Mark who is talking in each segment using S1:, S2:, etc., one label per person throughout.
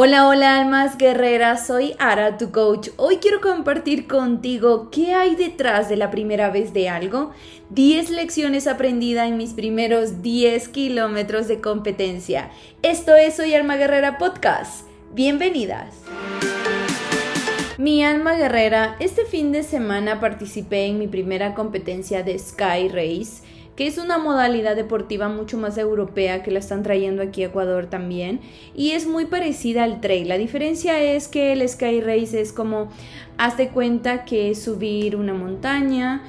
S1: Hola, hola almas guerreras, soy Ara, tu coach. Hoy quiero compartir contigo qué hay detrás de la primera vez de algo, 10 lecciones aprendidas en mis primeros 10 kilómetros de competencia. Esto es Soy Alma Guerrera Podcast. Bienvenidas. Mi alma guerrera, este fin de semana participé en mi primera competencia de Sky Race que es una modalidad deportiva mucho más europea que la están trayendo aquí a Ecuador también y es muy parecida al trail. La diferencia es que el Sky Race es como, haz de cuenta que es subir una montaña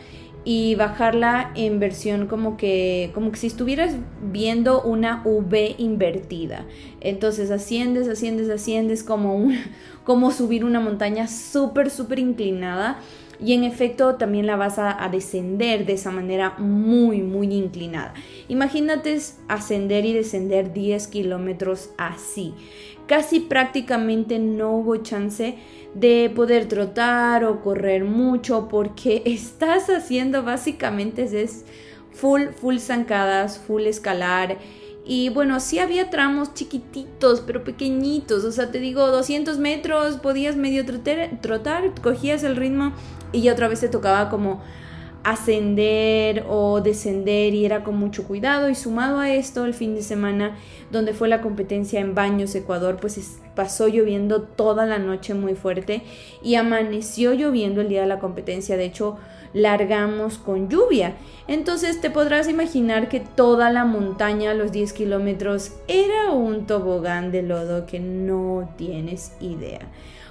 S1: y bajarla en versión como que como que si estuvieras viendo una V invertida. Entonces asciendes, asciendes, asciendes como un, como subir una montaña súper súper inclinada y en efecto también la vas a, descender de esa manera muy muy inclinada. Imagínate ascender y descender 10 kilómetros así. Casi prácticamente no hubo chance de poder trotar o correr mucho porque estás haciendo básicamente es full full zancadas, full escalar y bueno, sí había tramos chiquititos, pero pequeñitos. O sea, te digo, 200 metros, podías medio trotar, trotar cogías el ritmo y ya otra vez te tocaba como ascender o descender y era con mucho cuidado y sumado a esto el fin de semana donde fue la competencia en Baños Ecuador pues pasó lloviendo toda la noche muy fuerte y amaneció lloviendo el día de la competencia de hecho largamos con lluvia. Entonces te podrás imaginar que toda la montaña los 10 kilómetros era un tobogán de lodo que no tienes idea.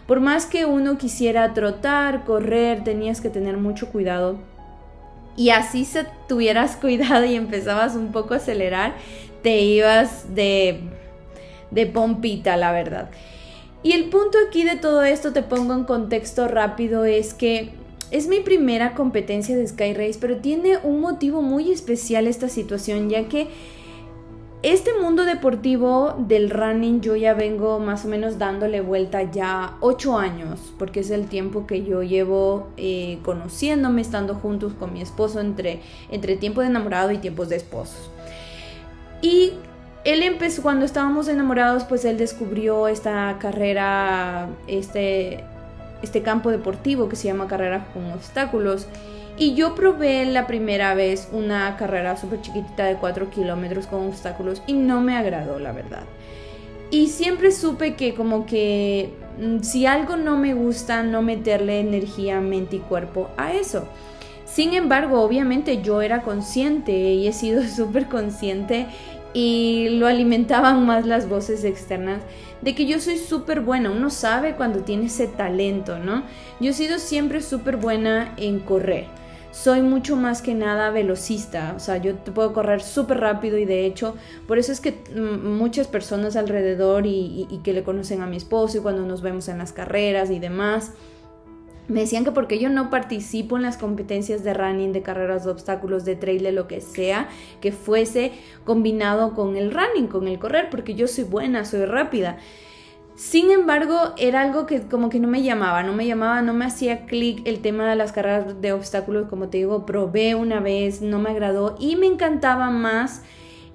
S1: Por más que uno quisiera trotar correr tenías que tener mucho cuidado. Y así se tuvieras cuidado y empezabas un poco a acelerar, te ibas de, de pompita, la verdad. Y el punto aquí de todo esto, te pongo en contexto rápido, es que es mi primera competencia de Sky Race, pero tiene un motivo muy especial esta situación, ya que este mundo deportivo del running yo ya vengo más o menos dándole vuelta ya ocho años, porque es el tiempo que yo llevo eh, conociéndome, estando juntos con mi esposo entre, entre tiempo de enamorado y tiempos de esposos. Y él empezó, cuando estábamos enamorados, pues él descubrió esta carrera, este, este campo deportivo que se llama carrera con obstáculos. Y yo probé la primera vez una carrera súper chiquitita de 4 kilómetros con obstáculos y no me agradó, la verdad. Y siempre supe que como que mm, si algo no me gusta, no meterle energía, mente y cuerpo a eso. Sin embargo, obviamente yo era consciente y he sido súper consciente y lo alimentaban más las voces externas de que yo soy súper buena. Uno sabe cuando tiene ese talento, ¿no? Yo he sido siempre súper buena en correr soy mucho más que nada velocista, o sea, yo te puedo correr súper rápido y de hecho, por eso es que mm, muchas personas alrededor y, que le conocen a mi esposo y cuando nos vemos en las carreras y demás, me decían que porque yo no participo en las competencias de running, de carreras de obstáculos, de trail, lo que sea, que fuese combinado con el running, con el correr, porque yo soy buena, soy rápida. Sin embargo, era algo que como que no me llamaba, no me llamaba, no me hacía clic el tema de las carreras de obstáculos, como te digo, probé una vez, no me agradó y me encantaba más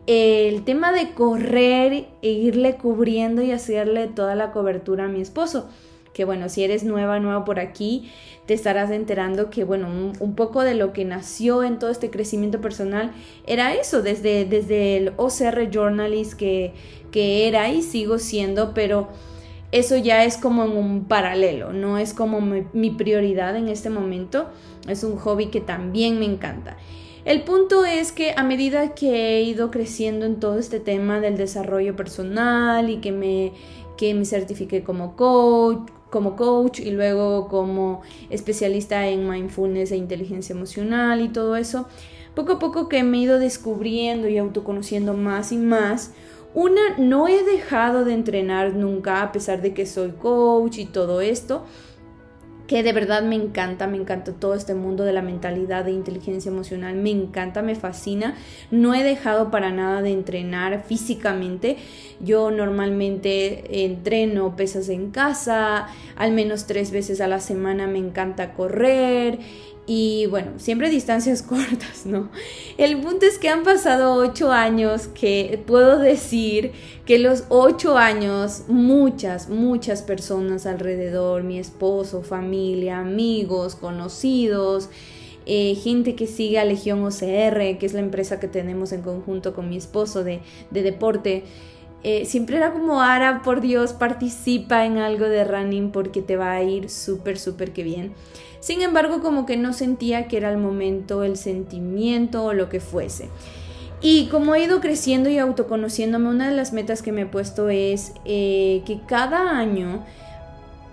S1: el tema de correr e irle cubriendo y hacerle toda la cobertura a mi esposo. Que bueno, si eres nueva, nueva por aquí, te estarás enterando que bueno, un, poco de lo que nació en todo este crecimiento personal era eso, desde, desde el OCR Journalist que, que era y sigo siendo, pero eso ya es como en un paralelo, no es como mi, prioridad en este momento, es un hobby que también me encanta. El punto es que a medida que he ido creciendo en todo este tema del desarrollo personal y que me, que me certifiqué como coach, como coach y luego como especialista en mindfulness e inteligencia emocional y todo eso, poco a poco que me he ido descubriendo y autoconociendo más y más, una, no he dejado de entrenar nunca a pesar de que soy coach y todo esto, que de verdad me encanta, me encanta todo este mundo de la mentalidad de inteligencia emocional, me encanta, me fascina. No he dejado para nada de entrenar físicamente. Yo normalmente entreno pesas en casa, al menos tres veces a la semana me encanta correr Y bueno, siempre distancias cortas, ¿no? El punto es que han pasado ocho años que puedo decir que los ocho años muchas, muchas personas alrededor, mi esposo, familia, amigos, conocidos, eh, gente que sigue a Legión OCR, que es la empresa que tenemos en conjunto con mi esposo de, deporte, eh, siempre era como, Ara, por Dios, participa en algo de running porque te va a ir súper, súper que bien. Sin embargo, como que no sentía que era el momento, el sentimiento o lo que fuese. Y como he ido creciendo y autoconociéndome, una de las metas que me he puesto es eh, que cada año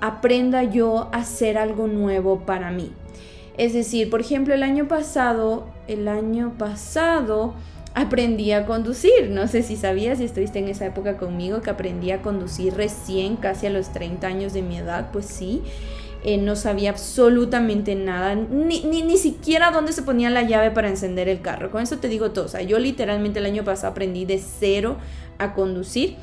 S1: aprenda yo a hacer algo nuevo para mí. Es decir, por ejemplo, el año pasado, el año pasado aprendí a conducir. No sé si sabías, si estuviste en esa época conmigo, que aprendí a conducir recién, casi a los 30 años de mi edad, pues sí. Eh, no sabía absolutamente nada, ni, ni, siquiera dónde se ponía la llave para encender el carro. Con eso te digo todo. O sea, yo literalmente el año pasado aprendí de cero a conducir.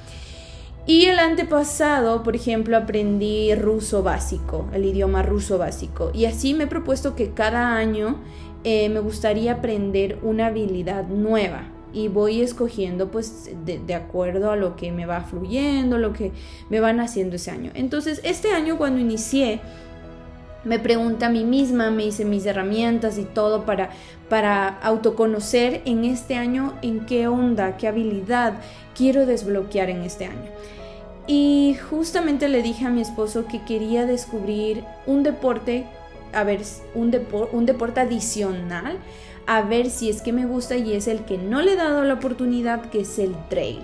S1: Y el antepasado, por ejemplo, aprendí ruso básico, el idioma ruso básico. Y así me he propuesto que cada año eh, me gustaría aprender una habilidad nueva y voy escogiendo pues de, de, acuerdo a lo que me va fluyendo, lo que me van haciendo ese año. Entonces, este año cuando inicié me pregunté a mí misma, me hice mis herramientas y todo para, para autoconocer en este año en qué onda, qué habilidad quiero desbloquear en este año. Y justamente le dije a mi esposo que quería descubrir un deporte, a ver, un, un deporte adicional, a ver si es que me gusta y es el que no le he dado la oportunidad, que es el trail.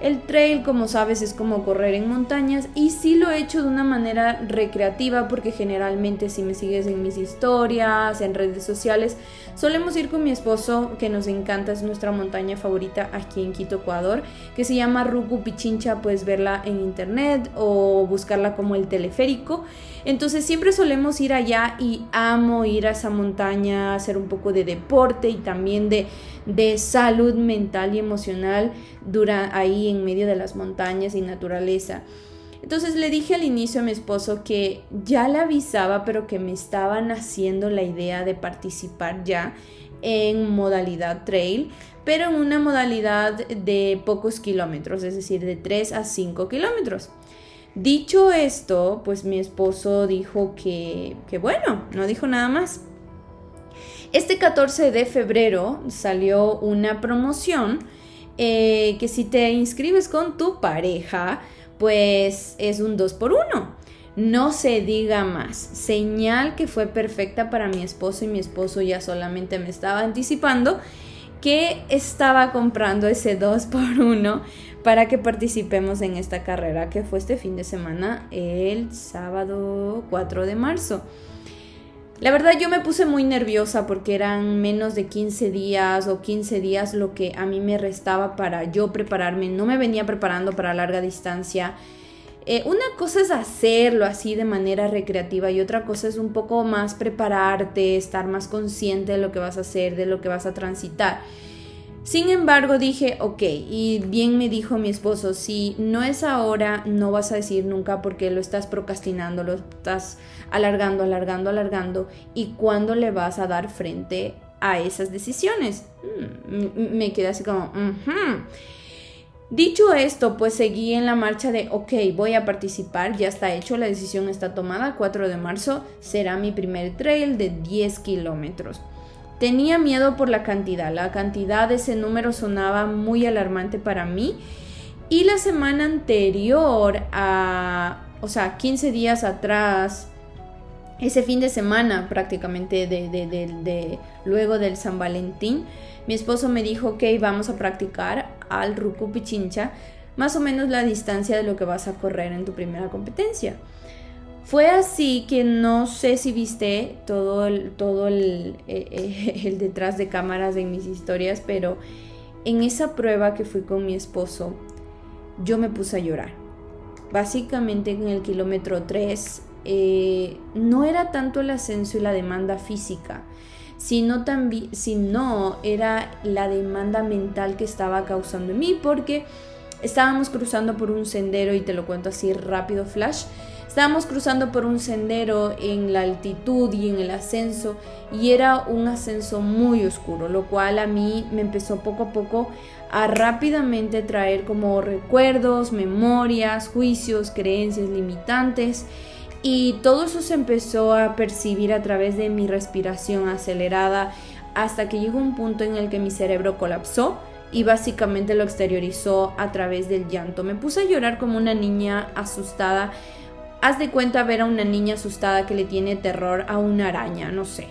S1: El trail, como sabes, es como correr en montañas y sí lo he hecho de una manera recreativa porque generalmente si me sigues en mis historias, en redes sociales, solemos ir con mi esposo que nos encanta, es nuestra montaña favorita aquí en Quito, Ecuador, que se llama Ruku Pichincha, puedes verla en internet o buscarla como el teleférico. Entonces siempre solemos ir allá y amo ir a esa montaña, hacer un poco de deporte y también de, de salud mental y emocional ahí en medio de las montañas y naturaleza. Entonces le dije al inicio a mi esposo que ya le avisaba, pero que me estaban haciendo la idea de participar ya en modalidad trail, pero en una modalidad de pocos kilómetros, es decir, de 3 a 5 kilómetros. Dicho esto, pues mi esposo dijo que, que bueno, no dijo nada más. Este 14 de febrero salió una promoción eh, que si te inscribes con tu pareja, pues es un 2 por 1 No se diga más. Señal que fue perfecta para mi esposo y mi esposo ya solamente me estaba anticipando que estaba comprando ese 2 por 1 para que participemos en esta carrera que fue este fin de semana, el sábado 4 de marzo. La verdad yo me puse muy nerviosa porque eran menos de 15 días o 15 días lo que a mí me restaba para yo prepararme. No me venía preparando para larga distancia. Eh, una cosa es hacerlo así de manera recreativa y otra cosa es un poco más prepararte, estar más consciente de lo que vas a hacer, de lo que vas a transitar. Sin embargo, dije, ok, y bien me dijo mi esposo, si no es ahora, no vas a decir nunca porque lo estás procrastinando, lo estás alargando, alargando, alargando, y cuándo le vas a dar frente a esas decisiones. Mm, me quedé así como, Dicho esto, pues seguí en la marcha de, ok, voy a participar, ya está hecho, la decisión está tomada, 4 de marzo será mi primer trail de 10 kilómetros. Tenía miedo por la cantidad, la cantidad de ese número sonaba muy alarmante para mí. Y la semana anterior a, o sea, 15 días atrás, ese fin de semana prácticamente de, de, luego del San Valentín, mi esposo me dijo que vamos a practicar al Ruku Pichincha, más o menos la distancia de lo que vas a correr en tu primera competencia. Fue así que no sé si viste todo el, todo el, eh, eh, el, detrás de cámaras de mis historias, pero en esa prueba que fui con mi esposo, yo me puse a llorar. Básicamente en el kilómetro 3 eh, no era tanto el ascenso y la demanda física, sino, también, sino era la demanda mental que estaba causando en mí, porque Estábamos cruzando por un sendero y te lo cuento así rápido, flash. Estábamos cruzando por un sendero en la altitud y en el ascenso y era un ascenso muy oscuro, lo cual a mí me empezó poco a poco a rápidamente traer como recuerdos, memorias, juicios, creencias limitantes y todo eso se empezó a percibir a través de mi respiración acelerada hasta que llegó un punto en el que mi cerebro colapsó y básicamente lo exteriorizó a través del llanto. Me puse a llorar como una niña asustada. Haz de cuenta ver a una niña asustada que le tiene terror a una araña, no sé.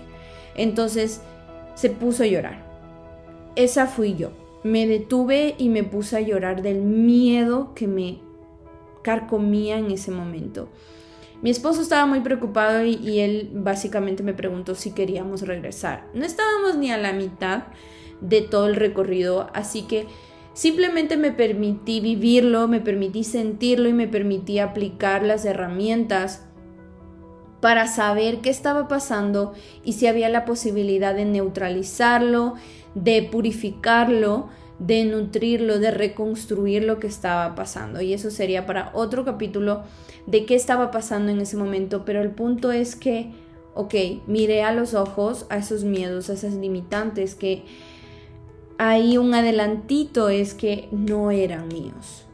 S1: Entonces se puso a llorar. Esa fui yo. Me detuve y me puse a llorar del miedo que me carcomía en ese momento. Mi esposo estaba muy preocupado y, él básicamente me preguntó si queríamos regresar. No estábamos ni a la mitad de todo el recorrido, así que simplemente me permití vivirlo, me permití sentirlo y me permití aplicar las herramientas para saber qué estaba pasando y si había la posibilidad de neutralizarlo, de purificarlo, de nutrirlo, de reconstruir lo que estaba pasando. Y eso sería para otro capítulo de qué estaba pasando en ese momento. Pero el punto es que, ok, miré a los ojos a esos miedos, a esas limitantes que ahí un adelantito es que no eran míos.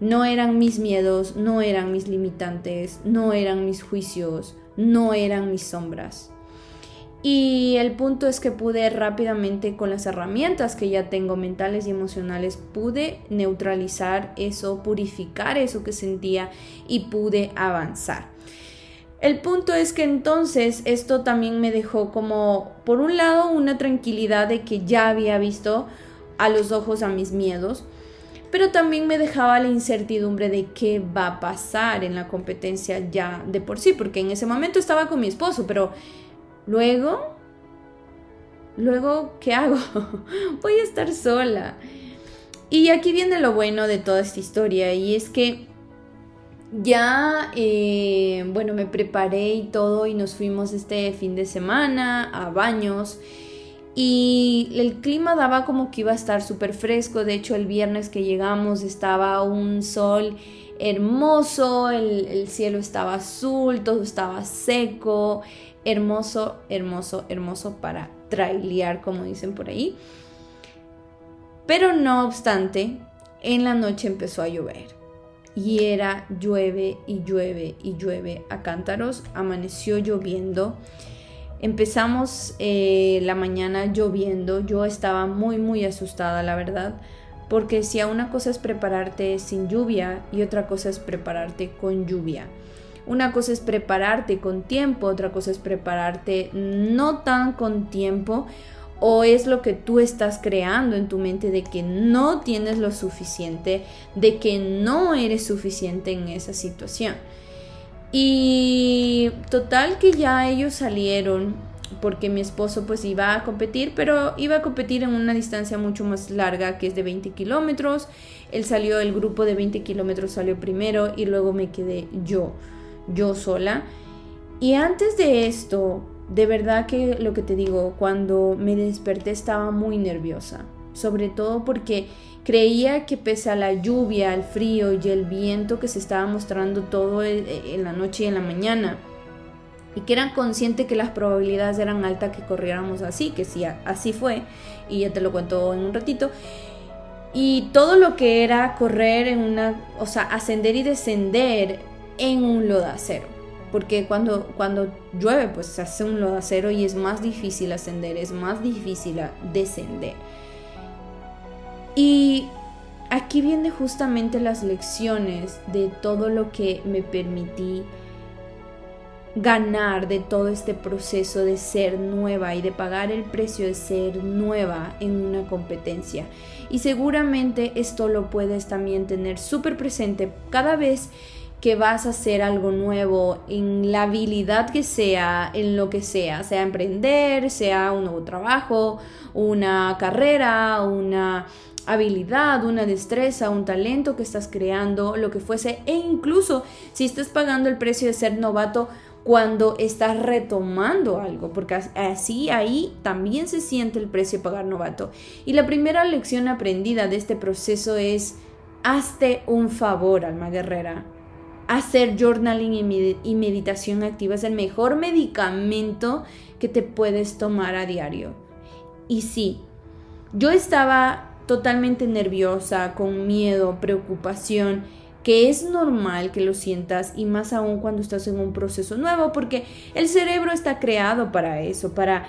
S1: No eran mis miedos, no eran mis limitantes, no eran mis juicios, no eran mis sombras. Y el punto es que pude rápidamente con las herramientas que ya tengo mentales y emocionales, pude neutralizar eso, purificar eso que sentía y pude avanzar. El punto es que entonces esto también me dejó como, por un lado, una tranquilidad de que ya había visto a los ojos a mis miedos, pero también me dejaba la incertidumbre de qué va a pasar en la competencia ya de por sí, porque en ese momento estaba con mi esposo, pero Luego, luego, ¿qué hago? Voy a estar sola. Y aquí viene lo bueno de toda esta historia y es que ya, eh, bueno, me preparé y todo y nos fuimos este fin de semana a baños y el clima daba como que iba a estar súper fresco, de hecho el viernes que llegamos estaba un sol hermoso, el, el cielo estaba azul, todo estaba seco, hermoso, hermoso, hermoso para trailear, como dicen por ahí. Pero no obstante, en la noche empezó a llover. Y era llueve y llueve y llueve a cántaros. Amaneció lloviendo. Empezamos eh, la mañana lloviendo. Yo estaba muy, muy asustada, la verdad. Porque si a una cosa es prepararte sin lluvia y otra cosa es prepararte con lluvia. Una cosa es prepararte con tiempo, otra cosa es prepararte no tan con tiempo o es lo que tú estás creando en tu mente de que no tienes lo suficiente, de que no eres suficiente en esa situación. Y total que ya ellos salieron porque mi esposo pues iba a competir, pero iba a competir en una distancia mucho más larga que es de 20 kilómetros. Él salió, el grupo de 20 kilómetros salió primero y luego me quedé yo yo sola. Y antes de esto, de verdad que lo que te digo, cuando me desperté estaba muy nerviosa, sobre todo porque creía que pese a la lluvia, el frío y el viento que se estaba mostrando todo en la noche y en la mañana, y que era consciente que las probabilidades eran altas que corriéramos así, que sí, así fue, y ya te lo cuento en un ratito. Y todo lo que era correr en una, o sea, ascender y descender en un lodacero. Porque cuando, cuando llueve, pues se hace un lodacero y es más difícil ascender, es más difícil descender. Y aquí vienen justamente las lecciones de todo lo que me permití ganar de todo este proceso de ser nueva y de pagar el precio de ser nueva en una competencia. Y seguramente esto lo puedes también tener súper presente cada vez que vas a hacer algo nuevo en la habilidad que sea, en lo que sea, sea emprender, sea un nuevo trabajo, una carrera, una habilidad, una destreza, un talento que estás creando, lo que fuese, e incluso si estás pagando el precio de ser novato cuando estás retomando algo, porque así ahí también se siente el precio de pagar novato. Y la primera lección aprendida de este proceso es hazte un favor, alma guerrera. Hacer journaling y meditación activa es el mejor medicamento que te puedes tomar a diario. Y sí, yo estaba totalmente nerviosa, con miedo, preocupación, que es normal que lo sientas y más aún cuando estás en un proceso nuevo, porque el cerebro está creado para eso, para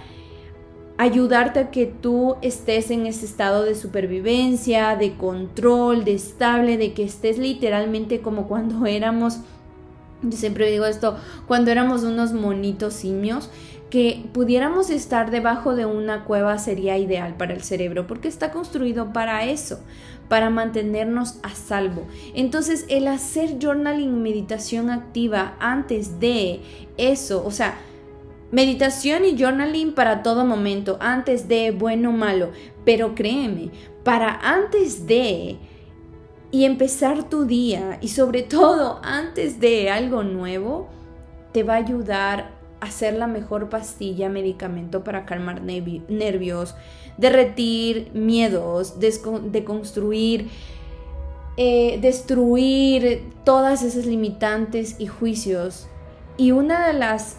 S1: ayudarte a que tú estés en ese estado de supervivencia, de control, de estable, de que estés literalmente como cuando éramos, yo siempre digo esto, cuando éramos unos monitos simios, que pudiéramos estar debajo de una cueva sería ideal para el cerebro, porque está construido para eso, para mantenernos a salvo. Entonces, el hacer journaling, meditación activa antes de eso, o sea, meditación y journaling para todo momento, antes de bueno o malo, pero créeme, para antes de y empezar tu día y sobre todo antes de algo nuevo, te va a ayudar a ser la mejor pastilla, medicamento para calmar nervios, derretir miedos, deconstruir, eh, destruir todas esas limitantes y juicios. Y una de las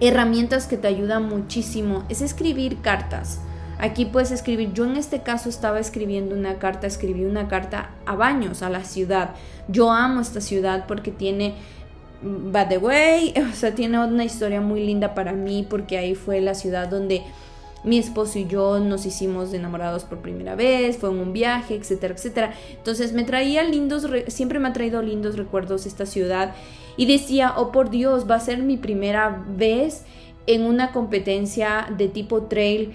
S1: herramientas que te ayuda muchísimo es escribir cartas. Aquí puedes escribir, yo en este caso estaba escribiendo una carta, escribí una carta a Baños, a la ciudad. Yo amo esta ciudad porque tiene by the way, o sea, tiene una historia muy linda para mí porque ahí fue la ciudad donde mi esposo y yo nos hicimos enamorados por primera vez, fue en un viaje, etcétera, etcétera. Entonces me traía lindos, siempre me ha traído lindos recuerdos esta ciudad y decía, oh por Dios, va a ser mi primera vez en una competencia de tipo trail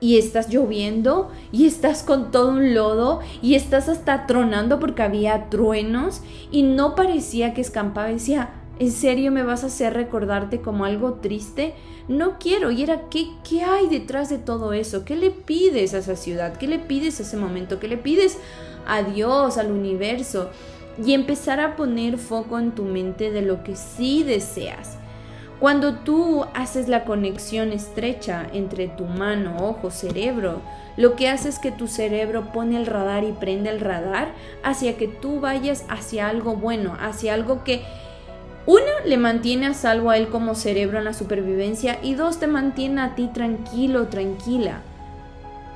S1: y estás lloviendo y estás con todo un lodo y estás hasta tronando porque había truenos y no parecía que escampaba. Decía, ¿En serio me vas a hacer recordarte como algo triste? No quiero. Y era, ¿qué, ¿qué hay detrás de todo eso? ¿Qué le pides a esa ciudad? ¿Qué le pides a ese momento? ¿Qué le pides a Dios, al universo? Y empezar a poner foco en tu mente de lo que sí deseas. Cuando tú haces la conexión estrecha entre tu mano, ojo, cerebro, lo que hace es que tu cerebro pone el radar y prende el radar hacia que tú vayas hacia algo bueno, hacia algo que una, le mantiene a salvo a él como cerebro en la supervivencia y dos, te mantiene a ti tranquilo, tranquila.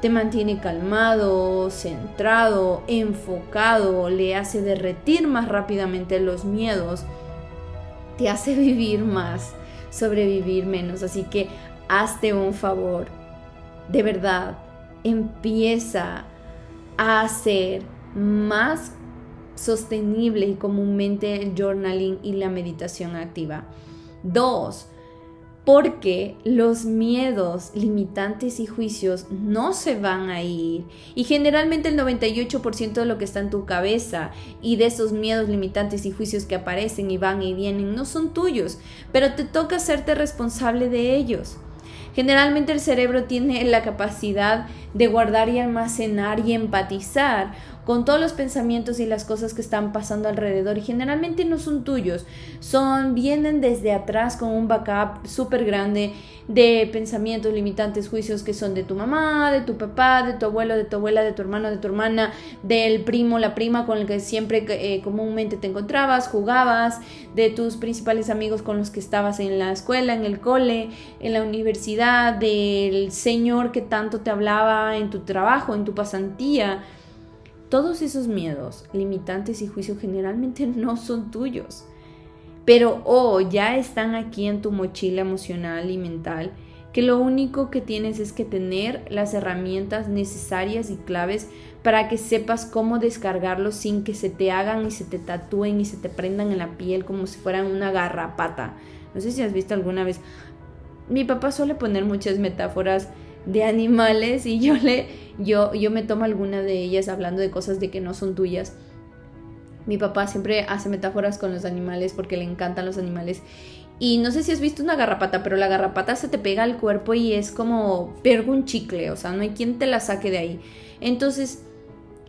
S1: Te mantiene calmado, centrado, enfocado, le hace derretir más rápidamente los miedos, te hace vivir más, sobrevivir menos. Así que hazte un favor, de verdad, empieza a hacer más sostenible y comúnmente el journaling y la meditación activa. Dos, porque los miedos, limitantes y juicios no se van a ir. Y generalmente el 98% de lo que está en tu cabeza y de esos miedos, limitantes y juicios que aparecen y van y vienen no son tuyos, pero te toca hacerte responsable de ellos. Generalmente el cerebro tiene la capacidad de guardar y almacenar y empatizar con todos los pensamientos y las cosas que están pasando alrededor. Y generalmente no son tuyos, son vienen desde atrás con un backup súper grande de pensamientos limitantes, juicios que son de tu mamá, de tu papá, de tu abuelo, de tu abuela, de tu hermano, de tu hermana, del primo, la prima con el que siempre eh, comúnmente te encontrabas, jugabas, de tus principales amigos con los que estabas en la escuela, en el cole, en la universidad, del señor que tanto te hablaba en tu trabajo, en tu pasantía todos esos miedos, limitantes y juicios generalmente no son tuyos, pero oh, ya están aquí en tu mochila emocional y mental, que lo único que tienes es que tener las herramientas necesarias y claves para que sepas cómo descargarlos sin que se te hagan y se te tatúen y se te prendan en la piel como si fueran una garrapata. No sé si has visto alguna vez. Mi papá suele poner muchas metáforas de animales y yo le yo yo me tomo alguna de ellas hablando de cosas de que no son tuyas. Mi papá siempre hace metáforas con los animales porque le encantan los animales. Y no sé si has visto una garrapata, pero la garrapata se te pega al cuerpo y es como pergo un chicle, o sea, no hay quien te la saque de ahí. Entonces,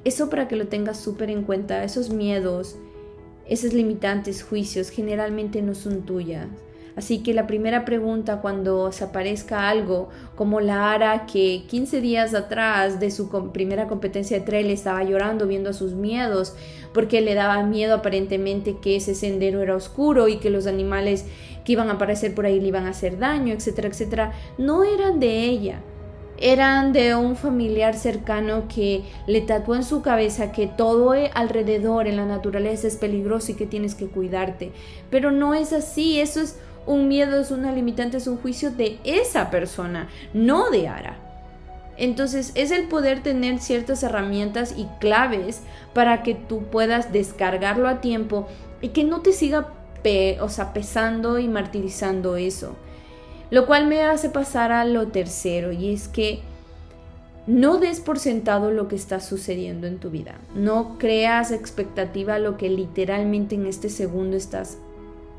S1: eso para que lo tengas súper en cuenta, esos miedos, esos limitantes juicios generalmente no son tuyas. Así que la primera pregunta cuando se aparezca algo como la Ara que 15 días atrás de su primera competencia de trail estaba llorando viendo sus miedos porque le daba miedo aparentemente que ese sendero era oscuro y que los animales que iban a aparecer por ahí le iban a hacer daño, etcétera, etcétera, no eran de ella eran de un familiar cercano que le tatuó en su cabeza que todo alrededor en la naturaleza es peligroso y que tienes que cuidarte. Pero no es así, eso es un miedo, es una limitante, es un juicio de esa persona, no de Ara. Entonces es el poder tener ciertas herramientas y claves para que tú puedas descargarlo a tiempo y que no te siga o sea, pesando y martirizando eso. Lo cual me hace pasar a lo tercero y es que no des por sentado lo que está sucediendo en tu vida. No creas expectativa a lo que literalmente en este segundo estás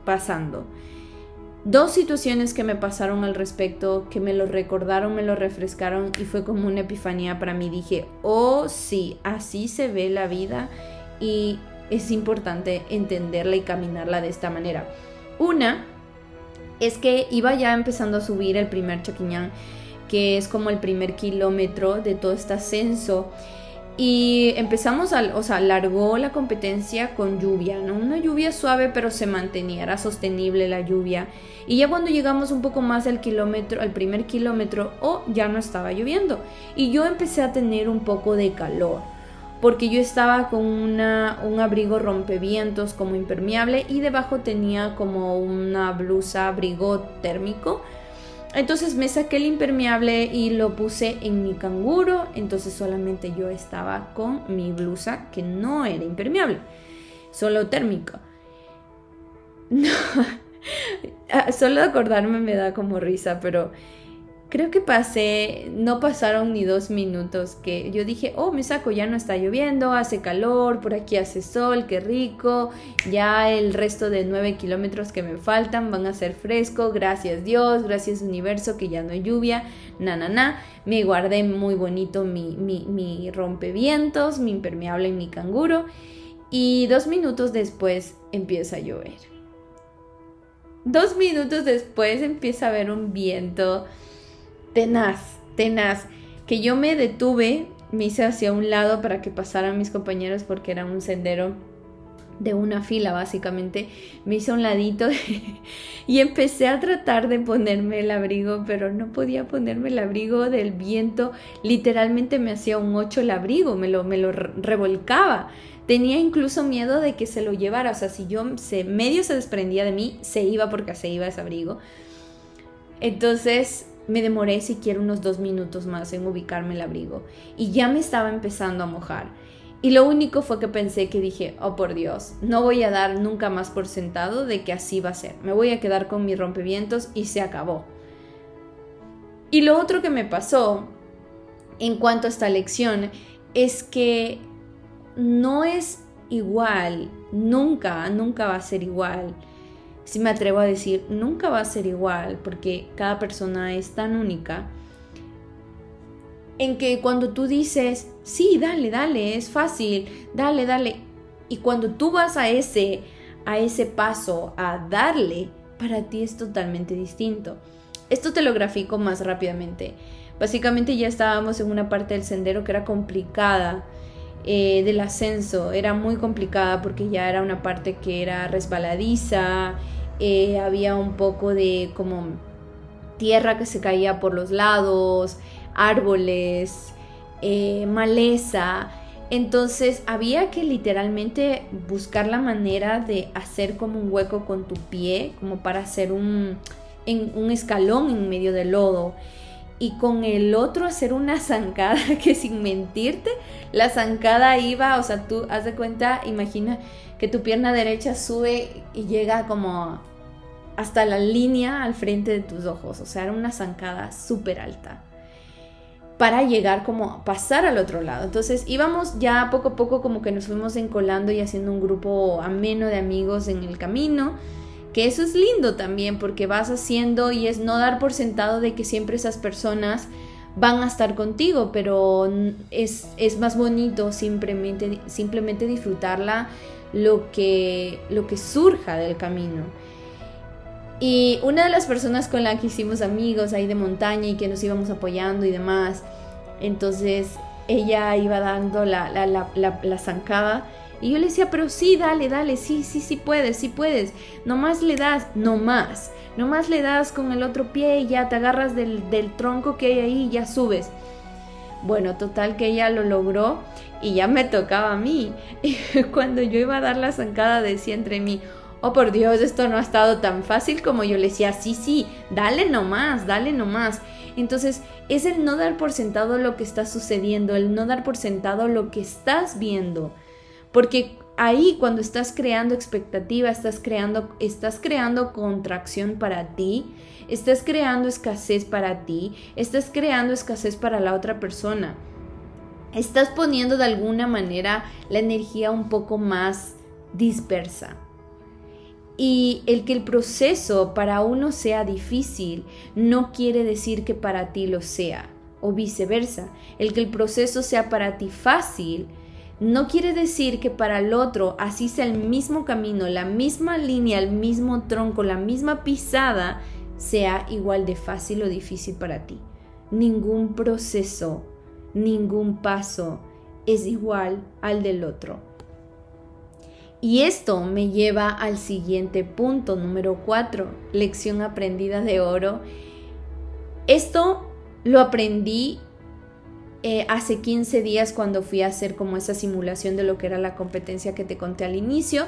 S1: pasando. Dos situaciones que me pasaron al respecto, que me lo recordaron, me lo refrescaron y fue como una epifanía para mí. Dije, oh sí, así se ve la vida y es importante entenderla y caminarla de esta manera. Una es que iba ya empezando a subir el primer Chaquiñán, que es como el primer kilómetro de todo este ascenso. Y empezamos, a, o sea, largó la competencia con lluvia, ¿no? Una lluvia suave, pero se mantenía, era sostenible la lluvia. Y ya cuando llegamos un poco más al kilómetro, al primer kilómetro, oh, ya no estaba lloviendo. Y yo empecé a tener un poco de calor porque yo estaba con una, un abrigo rompevientos como impermeable y debajo tenía como una blusa abrigo térmico. Entonces me saqué el impermeable y lo puse en mi canguro, entonces solamente yo estaba con mi blusa que no era impermeable, solo térmico. No, ah, solo acordarme me da como risa, pero creo que pasé, no pasaron ni dos minutos que yo dije, oh, me saco, ya no está lloviendo, hace calor, por aquí hace sol, qué rico, ya el resto de nueve kilómetros que me faltan van a ser fresco, gracias Dios, gracias universo que ya no hay lluvia, na, na. Me guardé muy bonito mi, mi, mi rompevientos, mi impermeable y mi canguro y dos minutos después empieza a llover. Dos minutos después empieza a haber un viento tenaz, tenaz, que yo me detuve, me hice hacia un lado para que pasaran mis compañeros porque era un sendero de una fila básicamente, me hice un ladito y empecé a tratar de ponerme el abrigo, pero no podía ponerme el abrigo del viento, literalmente me hacía un ocho el abrigo, me lo, me lo revolcaba. Tenía incluso miedo de que se lo llevara, o sea, si yo se, medio se desprendía de mí, se iba porque se iba ese abrigo. Entonces me demoré siquiera unos dos minutos más en ubicarme el abrigo y ya me estaba empezando a mojar. Y lo único fue que pensé que dije, oh por Dios, no voy a dar nunca más por sentado de que así va a ser. Me voy a quedar con mi rompevientos y se acabó. Y lo otro que me pasó en cuanto a esta lección es que no es igual, nunca, nunca va a ser igual si me atrevo a decir, nunca va a ser igual porque cada persona es tan única, en que cuando tú dices, sí, dale, dale, es fácil, dale, dale, y cuando tú vas a ese, a ese paso, a darle, para ti es totalmente distinto. Esto te lo grafico más rápidamente. Básicamente ya estábamos en una parte del sendero que era complicada, eh, del ascenso, era muy complicada porque ya era una parte que era resbaladiza, eh, había un poco de como tierra que se caía por los lados, árboles, eh, maleza. Entonces había que literalmente buscar la manera de hacer como un hueco con tu pie, como para hacer un, un escalón en medio del lodo. Y con el otro hacer una zancada que sin mentirte, la zancada iba, o sea, tú haz de cuenta, imagina que tu pierna derecha sube y llega como hasta la línea al frente de tus ojos, o sea, era una zancada súper alta para llegar como a pasar al otro lado. Entonces íbamos ya poco a poco como que nos fuimos encolando y haciendo un grupo ameno de amigos en el camino, que eso es lindo también porque vas haciendo y es no dar por sentado de que siempre esas personas van a estar contigo, pero es, es más bonito simplemente, simplemente disfrutarla lo que, lo que surja del camino. Y una de las personas con la que hicimos amigos ahí de montaña y que nos íbamos apoyando y demás, entonces ella iba dando la, la, la, la, zancada. Y yo le decía, pero sí, dale, dale, sí, sí, sí puedes, sí puedes. Nomás le das, nomás. Nomás le das con el otro pie y ya te agarras del, del tronco que hay ahí y ya subes. Bueno, total que ella lo logró y ya me tocaba a mí. Cuando yo iba a dar la zancada decía entre mí, oh por Dios, esto no ha estado tan fácil como yo le decía, sí, sí, dale nomás, dale nomás. Entonces es el no dar por sentado lo que está sucediendo, el no dar por sentado lo que estás viendo. Porque ahí cuando estás creando expectativa, estás creando, estás creando contracción para ti, estás creando escasez para ti, estás creando escasez para la otra persona. Estás poniendo de alguna manera la energía un poco más dispersa. Y el que el proceso para uno sea difícil no quiere decir que para ti lo sea, o viceversa. El que el proceso sea para ti fácil no quiere decir que para el otro así sea el mismo camino, la misma línea, el mismo tronco, la misma pisada, sea igual de fácil o difícil para ti. Ningún proceso, ningún paso es igual al del otro. Y esto me lleva al siguiente punto, número 4, lección aprendida de oro. Esto lo aprendí eh, hace 15 días cuando fui a hacer como esa simulación de lo que era la competencia que te conté al inicio,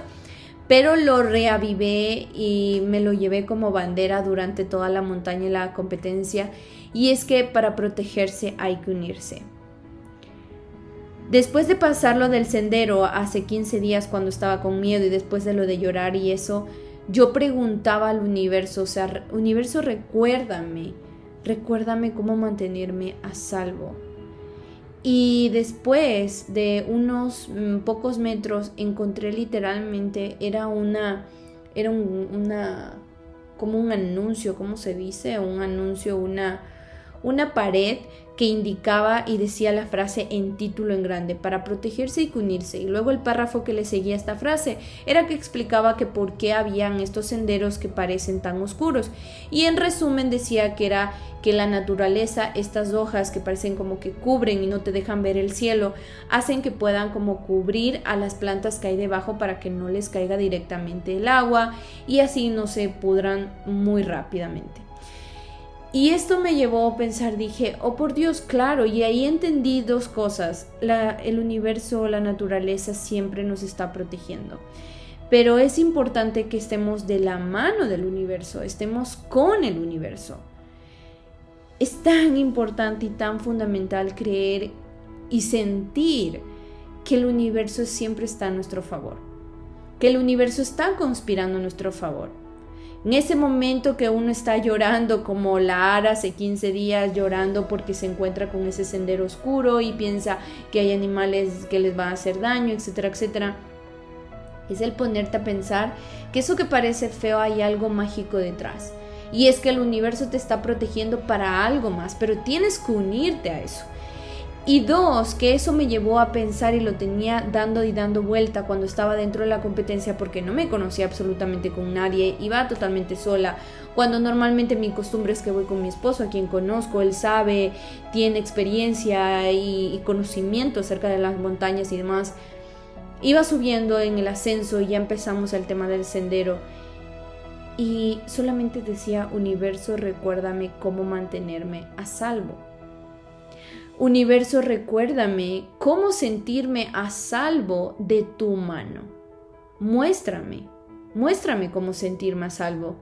S1: pero lo reavivé y me lo llevé como bandera durante toda la montaña y la competencia. Y es que para protegerse hay que unirse. Después de pasarlo del sendero hace 15 días cuando estaba con miedo y después de lo de llorar y eso, yo preguntaba al universo, o sea, universo recuérdame, recuérdame cómo mantenerme a salvo. Y después de unos mm, pocos metros encontré literalmente, era una, era una, como un anuncio, ¿cómo se dice? Un anuncio, una, una pared que indicaba y decía la frase en título en grande, para protegerse y unirse. Y luego el párrafo que le seguía esta frase era que explicaba que por qué habían estos senderos que parecen tan oscuros. Y en resumen decía que era que la naturaleza, estas hojas que parecen como que cubren y no te dejan ver el cielo, hacen que puedan como cubrir a las plantas que hay debajo para que no les caiga directamente el agua y así no se pudran muy rápidamente. Y esto me llevó a pensar, dije, oh por Dios, claro, y ahí entendí dos cosas. el universo, la naturaleza siempre nos está protegiendo. Pero es importante que estemos de la mano del universo, estemos con el universo. Es tan importante y tan fundamental creer y sentir que el universo siempre está a nuestro favor, que el universo está conspirando a nuestro favor en ese momento que uno está llorando como la Ara hace 15 días, llorando porque se encuentra con ese sendero oscuro y piensa que hay animales que les va a hacer daño, etcétera, etcétera. Es el ponerte a pensar que eso que parece feo hay algo mágico detrás. Y es que el universo te está protegiendo para algo más, pero tienes que unirte a eso. Y dos, que eso me llevó a pensar y lo tenía dando y dando vuelta cuando estaba dentro de la competencia porque no me conocía absolutamente con nadie, iba totalmente sola. Cuando normalmente mi costumbre es que voy con mi esposo, a quien conozco, él sabe, tiene experiencia y, conocimiento acerca de las montañas y demás. Iba subiendo en el ascenso y ya empezamos el tema del sendero. Y solamente decía, universo, recuérdame cómo mantenerme a salvo Universo, recuérdame cómo sentirme a salvo de tu mano. Muéstrame, muéstrame cómo sentirme a salvo.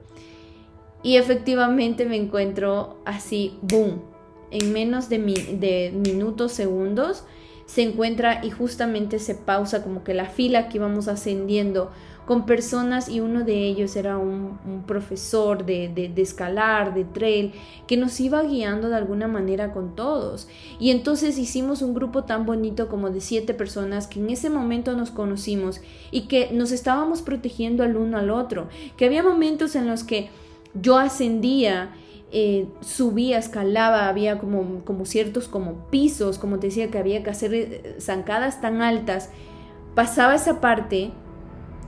S1: Y efectivamente me encuentro así, boom, en menos de, minutos, segundos, se encuentra y justamente se pausa como que la fila que íbamos ascendiendo con personas y uno de ellos era un, profesor de, de, escalar, de trail, que nos iba guiando de alguna manera con todos. Y entonces hicimos un grupo tan bonito como de siete personas que en ese momento nos conocimos y que nos estábamos protegiendo al uno al otro, que había momentos en los que yo ascendía eh, subía, escalaba, había como, como ciertos como pisos, como te decía que había que hacer eh, zancadas tan altas, pasaba esa parte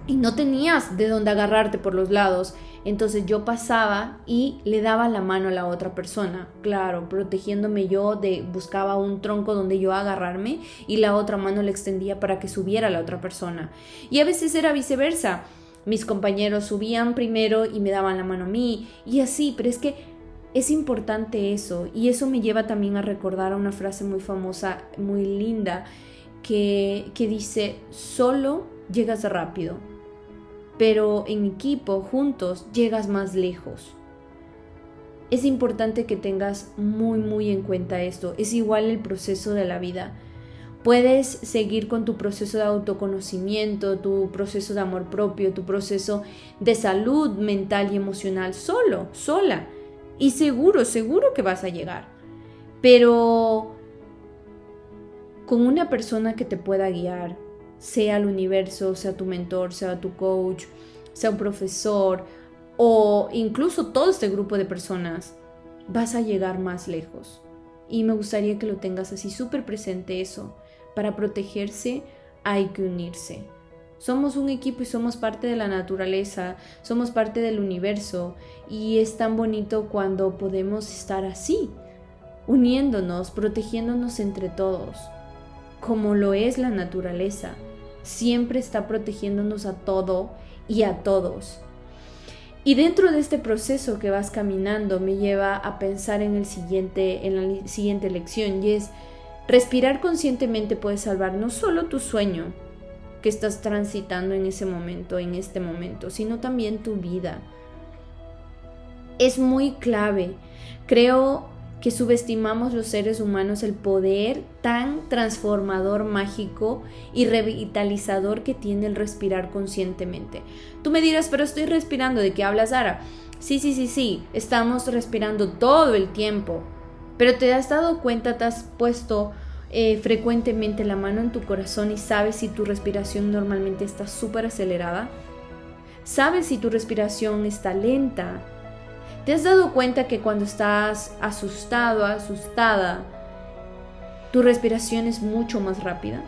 S1: y no tenías de dónde agarrarte por los lados. Entonces yo pasaba y le daba la mano a la otra persona, claro, protegiéndome yo de buscaba un tronco donde yo agarrarme y la otra mano le extendía para que subiera la otra persona. Y a veces era viceversa. Mis compañeros subían primero y me daban la mano a mí y así, pero es que es importante eso y eso me lleva también a recordar a una frase muy famosa, muy linda, que, que dice, solo llegas rápido, pero en equipo, juntos, llegas más lejos. Es importante que tengas muy, muy en cuenta esto. Es igual el proceso de la vida. Puedes seguir con tu proceso de autoconocimiento, tu proceso de amor propio, tu proceso de salud mental y emocional solo, sola y seguro, seguro que vas a llegar. Pero con una persona que te pueda guiar, sea el universo, sea tu mentor, sea tu coach, sea un profesor o incluso todo este grupo de personas, vas a llegar más lejos. Y me gustaría que lo tengas así súper presente eso. Para protegerse hay que unirse. Somos un equipo y somos parte de la naturaleza, somos parte del universo y es tan bonito cuando podemos estar así, uniéndonos, protegiéndonos entre todos, como lo es la naturaleza. Siempre está protegiéndonos a todo y a todos. Y dentro de este proceso que vas caminando me lleva a pensar en el siguiente en la siguiente lección y es respirar conscientemente puede salvar no solo tu sueño, que estás transitando en ese momento, en este momento, sino también tu vida. Es muy clave. Creo que subestimamos los seres humanos el poder tan transformador, mágico y revitalizador que tiene el respirar conscientemente. Tú me dirás, pero estoy respirando, ¿de qué hablas, Sara? Sí, sí, sí, sí, estamos respirando todo el tiempo. Pero te has dado cuenta, te has puesto eh, frecuentemente la mano en tu corazón y sabes si tu respiración normalmente está súper acelerada? ¿Sabes si tu respiración está lenta? ¿Te has dado cuenta que cuando estás asustado, asustada, tu respiración es mucho más rápida?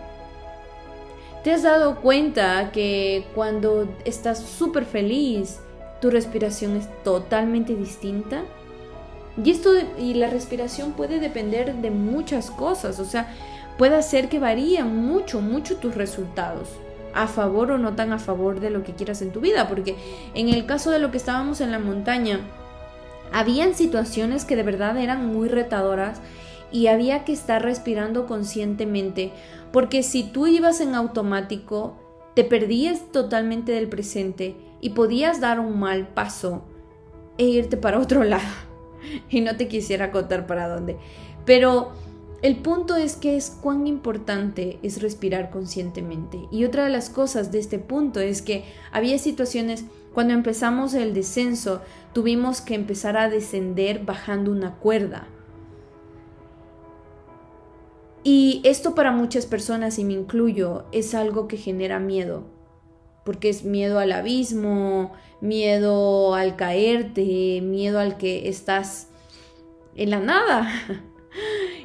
S1: ¿Te has dado cuenta que cuando estás súper feliz, tu respiración es totalmente distinta? Y esto y la respiración puede depender de muchas cosas, o sea, puede hacer que varíen mucho, mucho tus resultados, a favor o no tan a favor de lo que quieras en tu vida, porque en el caso de lo que estábamos en la montaña, habían situaciones que de verdad eran muy retadoras y había que estar respirando conscientemente, porque si tú ibas en automático, te perdías totalmente del presente y podías dar un mal paso e irte para otro lado. y no te quisiera contar para dónde. Pero el punto es que es cuán importante es respirar conscientemente. Y otra de las cosas de este punto es que había situaciones cuando empezamos el descenso, tuvimos que empezar a descender bajando una cuerda. Y esto para muchas personas, y me incluyo, es algo que genera miedo porque es miedo al abismo, miedo al caerte, miedo al que estás en la nada.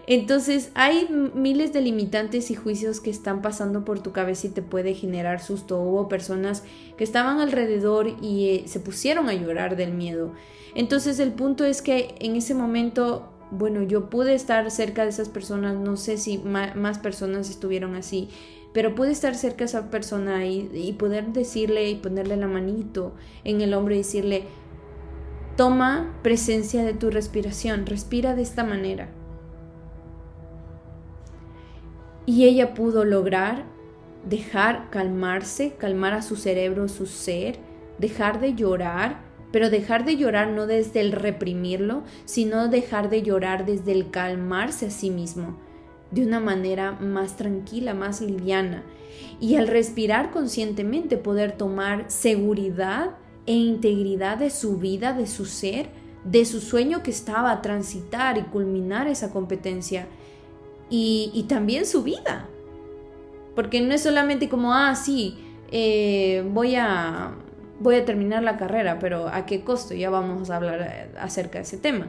S1: Entonces hay miles de limitantes y juicios que están pasando por tu cabeza y te puede generar susto. Hubo personas que estaban alrededor y eh, se pusieron a llorar del miedo. Entonces el punto es que en ese momento, bueno, yo pude estar cerca de esas personas, no sé si más personas estuvieron así, pero puede estar cerca de esa persona y, y poder decirle y ponerle la manito en el hombro y decirle, toma presencia de tu respiración, respira de esta manera. Y ella pudo lograr dejar calmarse, calmar a su cerebro, su ser, dejar de llorar, pero dejar de llorar no desde el reprimirlo, sino dejar de llorar desde el calmarse a sí mismo de una manera más tranquila, más liviana. Y al respirar conscientemente poder tomar seguridad e integridad de su vida, de su ser, de su sueño que estaba a transitar y culminar esa competencia. Y, también su vida. Porque no es solamente como, ah, sí, eh, voy, a, voy a terminar la carrera, pero ¿a qué costo? Ya vamos a hablar eh, acerca de ese tema.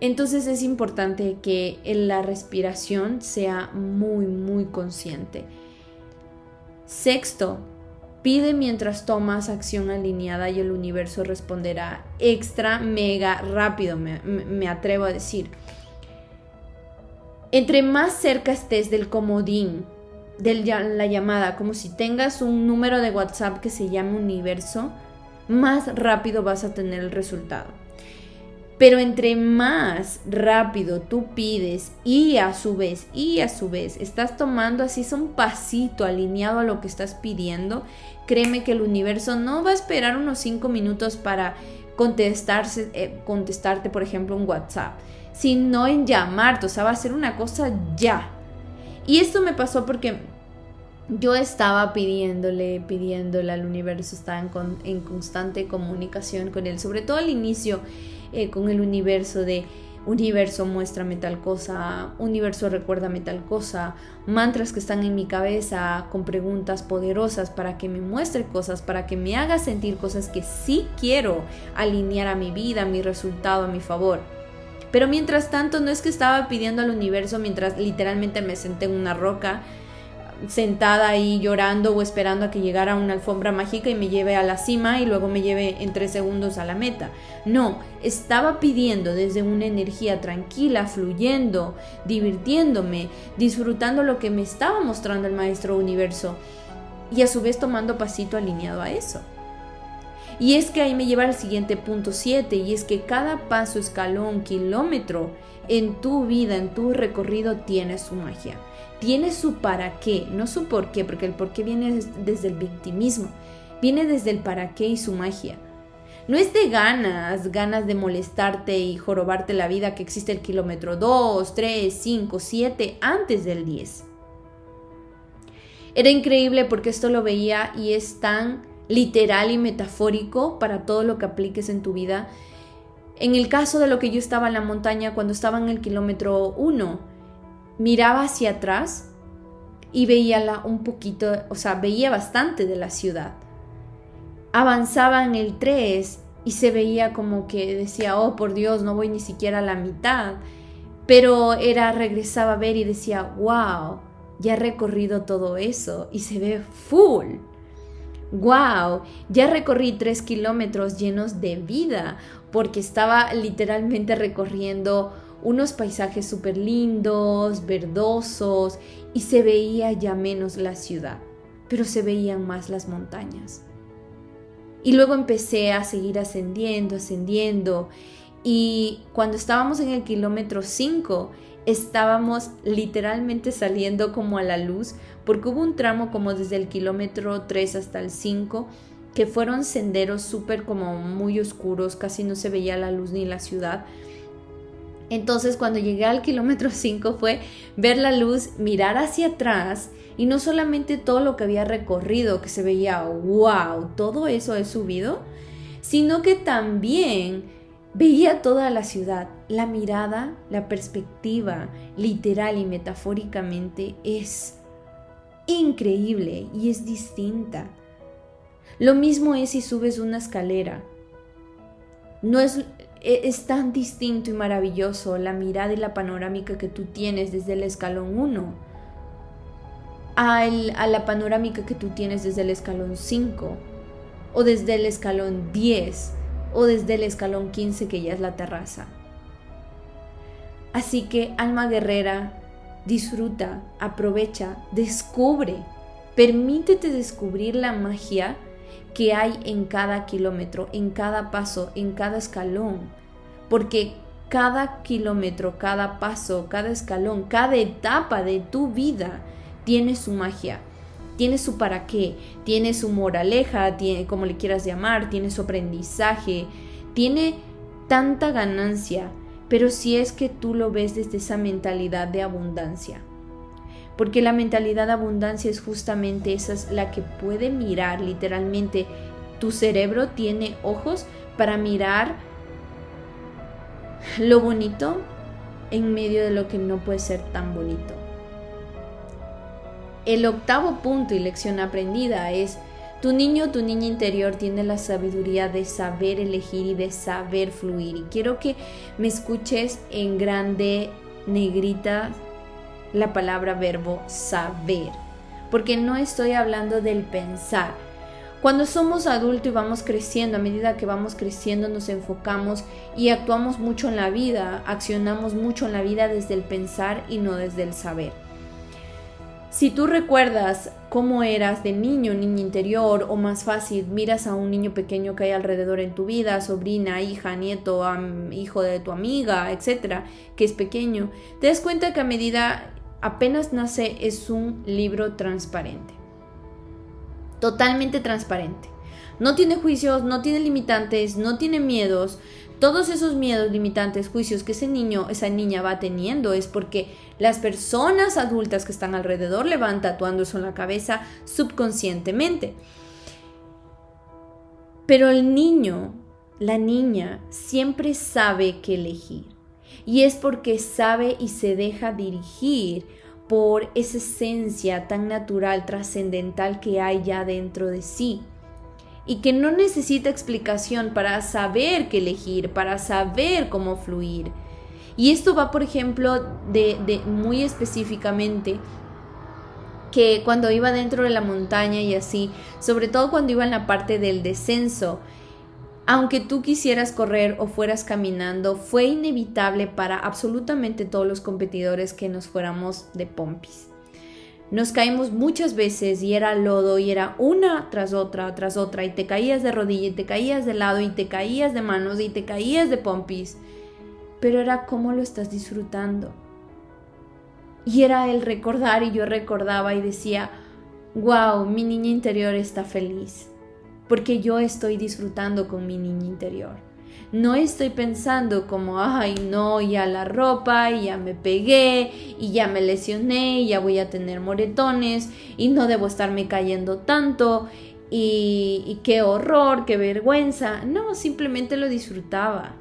S1: Entonces es importante que la respiración sea muy, muy consciente. Sexto, Pide mientras tomas acción alineada y el universo responderá extra, mega, rápido, me, atrevo a decir. Entre más cerca estés del comodín, de la llamada, como si tengas un número de WhatsApp que se llame universo, más rápido vas a tener el resultado. Pero entre más rápido tú pides y a su vez, y a su vez, estás tomando así un pasito alineado a lo que estás pidiendo, créeme que el universo no va a esperar unos 5 minutos para contestarse, eh, contestarte, por ejemplo, un WhatsApp, sino en llamarte, o sea, va a ser una cosa ya. Y esto me pasó porque yo estaba pidiéndole, pidiéndole al universo, estaba en, constante comunicación con él, sobre todo al inicio eh, con el universo de universo muéstrame tal cosa, universo recuérdame tal cosa, mantras que están en mi cabeza con preguntas poderosas para que me muestre cosas, para que me haga sentir cosas que sí quiero alinear a mi vida, a mi resultado, a mi favor. Pero mientras tanto no es que estaba pidiendo al universo mientras literalmente me senté en una roca sentada ahí llorando o esperando a que llegara una alfombra mágica y me lleve a la cima y luego me lleve en tres segundos a la meta. No, estaba pidiendo desde una energía tranquila, fluyendo, divirtiéndome, disfrutando lo que me estaba mostrando el maestro universo y a su vez tomando pasito alineado a eso. Y es que ahí me lleva al siguiente punto 7 y es que cada paso, escalón, kilómetro en tu vida, en tu recorrido tiene su magia tiene su para qué, no su por qué, porque el por qué viene desde el victimismo, viene desde el para qué y su magia. No es de ganas, ganas de molestarte y jorobarte la vida que existe el kilómetro 2, 3, 5, 7 antes del 10. Era increíble porque esto lo veía y es tan literal y metafórico para todo lo que apliques en tu vida. En el caso de lo que yo estaba en la montaña cuando estaba en el kilómetro 1, miraba hacia atrás y veía la, un poquito, o sea, veía bastante de la ciudad. Avanzaba en el 3 y se veía como que decía, oh por Dios, no voy ni siquiera a la mitad. Pero era, regresaba a ver y decía, wow, ya he recorrido todo eso y se ve full. Wow, ya recorrí tres kilómetros llenos de vida porque estaba literalmente recorriendo unos paisajes súper lindos, verdosos, y se veía ya menos la ciudad, pero se veían más las montañas. Y luego empecé a seguir ascendiendo, ascendiendo, y cuando estábamos en el kilómetro 5, estábamos literalmente saliendo como a la luz, porque hubo un tramo como desde el kilómetro 3 hasta el 5, que fueron senderos súper como muy oscuros, casi no se veía la luz ni la ciudad, entonces cuando llegué al kilómetro 5 fue ver la luz, mirar hacia atrás y no solamente todo lo que había recorrido, que se veía, wow, todo eso he subido, sino que también veía toda la ciudad. La mirada, la perspectiva, literal y metafóricamente, es increíble y es distinta. Lo mismo es si subes una escalera. No es e-, es tan distinto y maravilloso la mirada y la panorámica que tú tienes desde el escalón 1 a, la panorámica que tú tienes desde el escalón 5 o desde el escalón 10 o desde el escalón 15 que ya es la terraza. Así que alma guerrera, disfruta, aprovecha, descubre, permítete descubrir la magia que hay en cada kilómetro, en cada paso, en cada escalón. Porque cada kilómetro, cada paso, cada escalón, cada etapa de tu vida tiene su magia, tiene su para qué, tiene su moraleja, tiene, como le quieras llamar, tiene su aprendizaje, tiene tanta ganancia, pero si es que tú lo ves desde esa mentalidad de abundancia porque la mentalidad de abundancia es justamente esa, es la que puede mirar literalmente. Tu cerebro tiene ojos para mirar lo bonito en medio de lo que no puede ser tan bonito. El octavo punto y lección aprendida es, tu niño, tu niña interior tiene la sabiduría de saber elegir y de saber fluir. Y quiero que me escuches en grande, negrita, la palabra verbo saber, porque no estoy hablando del pensar, Cuando somos adultos y vamos creciendo, a medida que vamos creciendo nos enfocamos y actuamos mucho en la vida, accionamos mucho en la vida desde el pensar y no desde el saber. Si tú recuerdas cómo eras de niño, niño interior, o más fácil, miras a un niño pequeño que hay alrededor en tu vida, sobrina, hija, nieto, hijo de tu amiga, etcétera, que es pequeño, te das cuenta que a medida apenas nace es un libro transparente. Totalmente transparente. No tiene juicios, no tiene limitantes, no tiene miedos, todos esos miedos, limitantes, juicios que ese niño, esa niña va teniendo es porque las personas adultas que están alrededor le van tatuando eso en la cabeza subconscientemente. Pero el niño, la niña, siempre sabe qué elegir. Y es porque sabe y se deja dirigir por esa esencia tan natural, trascendental que hay ya dentro de sí y que no necesita explicación para saber qué elegir, para saber cómo fluir. Y esto va, por ejemplo, de, muy específicamente que cuando iba dentro de la montaña y así, sobre todo cuando iba en la parte del descenso, aunque tú quisieras correr o fueras caminando, fue inevitable para absolutamente todos los competidores que nos fuéramos de pompis. Nos caímos muchas veces y era lodo y era una tras otra, tras otra y te caías de rodilla y te caías de lado y te caías de manos y te caías de pompis. Pero era cómo lo estás disfrutando. Y era el recordar y yo recordaba y decía, wow, mi niña interior está feliz, porque yo estoy disfrutando con mi niña interior. No estoy pensando como, ay, no, ya la ropa, y ya me pegué, y ya me lesioné, y ya voy a tener moretones, y no debo estarme cayendo tanto, y, y qué horror, qué vergüenza. No, simplemente lo disfrutaba.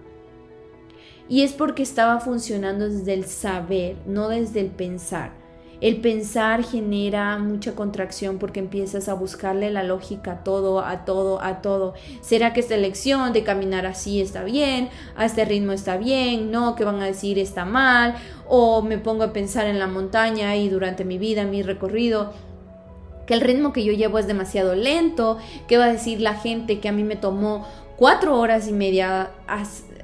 S1: Y es porque estaba funcionando desde el saber, no desde el pensar. El pensar genera mucha contracción porque empiezas a buscarle la lógica a todo, a todo, a todo. ¿Será que esta elección de caminar así está bien? ¿A este ritmo está bien? ¿No? ¿Qué van a decir está mal? O me pongo a pensar en la montaña y durante mi vida, mi recorrido que el ritmo que yo llevo es demasiado lento, ¿qué va a decir la gente que a mí me tomó cuatro horas y media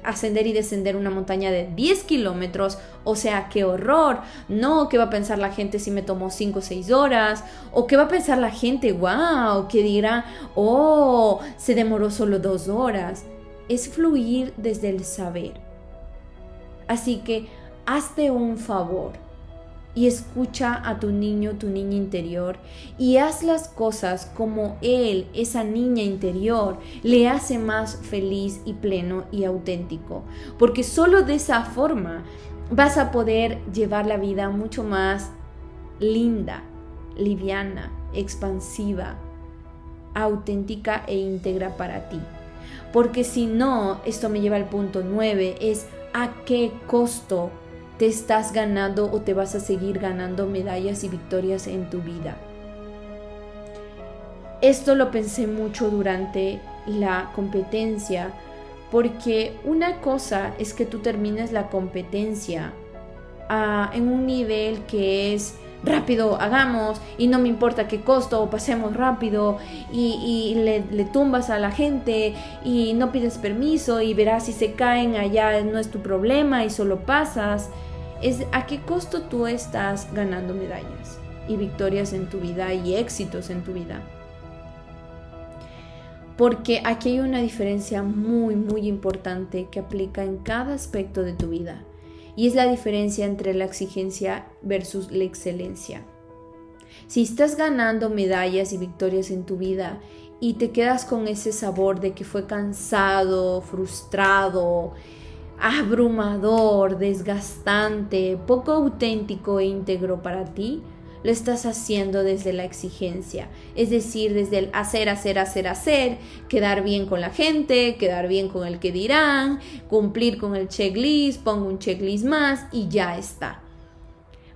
S1: ascender y descender una montaña de 10 kilómetros, o sea, qué horror, no, ¿qué va a pensar la gente si me tomó 5 o 6 horas? ¿O qué va a pensar la gente, wow, que dirá, oh, se demoró solo 2 horas? Es fluir desde el saber. Así que hazte un favor y escucha a tu niño, tu niña interior y haz las cosas como él, esa niña interior, le hace más feliz y pleno y auténtico. Porque solo de esa forma vas a poder llevar la vida mucho más linda, liviana, expansiva, auténtica e íntegra para ti. Porque si no, esto me lleva al punto 9, es a qué costo te estás ganando o te vas a seguir ganando medallas y victorias en tu vida. Esto lo pensé mucho durante la competencia, porque una cosa es que tú termines la competencia ah, en un nivel que es rápido, hagamos y no me importa qué costo, pasemos rápido y, le, le, tumbas a la gente y no pides permiso y verás si se caen allá, no es tu problema y solo pasas es a qué costo tú estás ganando medallas y victorias en tu vida y éxitos en tu vida. Porque aquí hay una diferencia muy, muy importante que aplica en cada aspecto de tu vida. Y es la diferencia entre la exigencia versus la excelencia. Si estás ganando medallas y victorias en tu vida y te quedas con ese sabor de que fue cansado, frustrado, abrumador, desgastante, poco auténtico e íntegro para ti, lo estás haciendo desde la exigencia, es decir, desde el hacer, hacer, hacer, hacer, quedar bien con la gente, quedar bien con el que dirán, cumplir con el checklist, pongo un checklist más y ya está.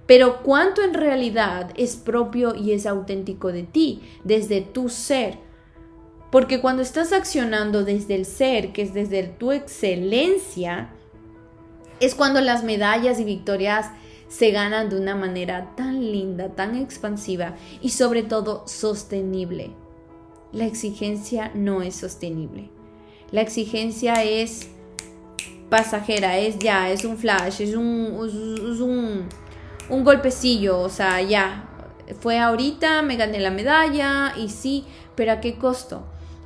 S1: Pero cuánto en realidad es propio y es auténtico de ti, desde tu ser, porque cuando estás accionando desde el ser, que es desde tu excelencia, es cuando las medallas y victorias se ganan de una manera tan linda, tan expansiva y sobre todo sostenible. la exigencia no es sostenible. La exigencia es pasajera, es ya, es un flash, es un, un, golpecillo, o sea, ya, fue ahorita, me gané la medalla y sí, pero ¿a qué costo?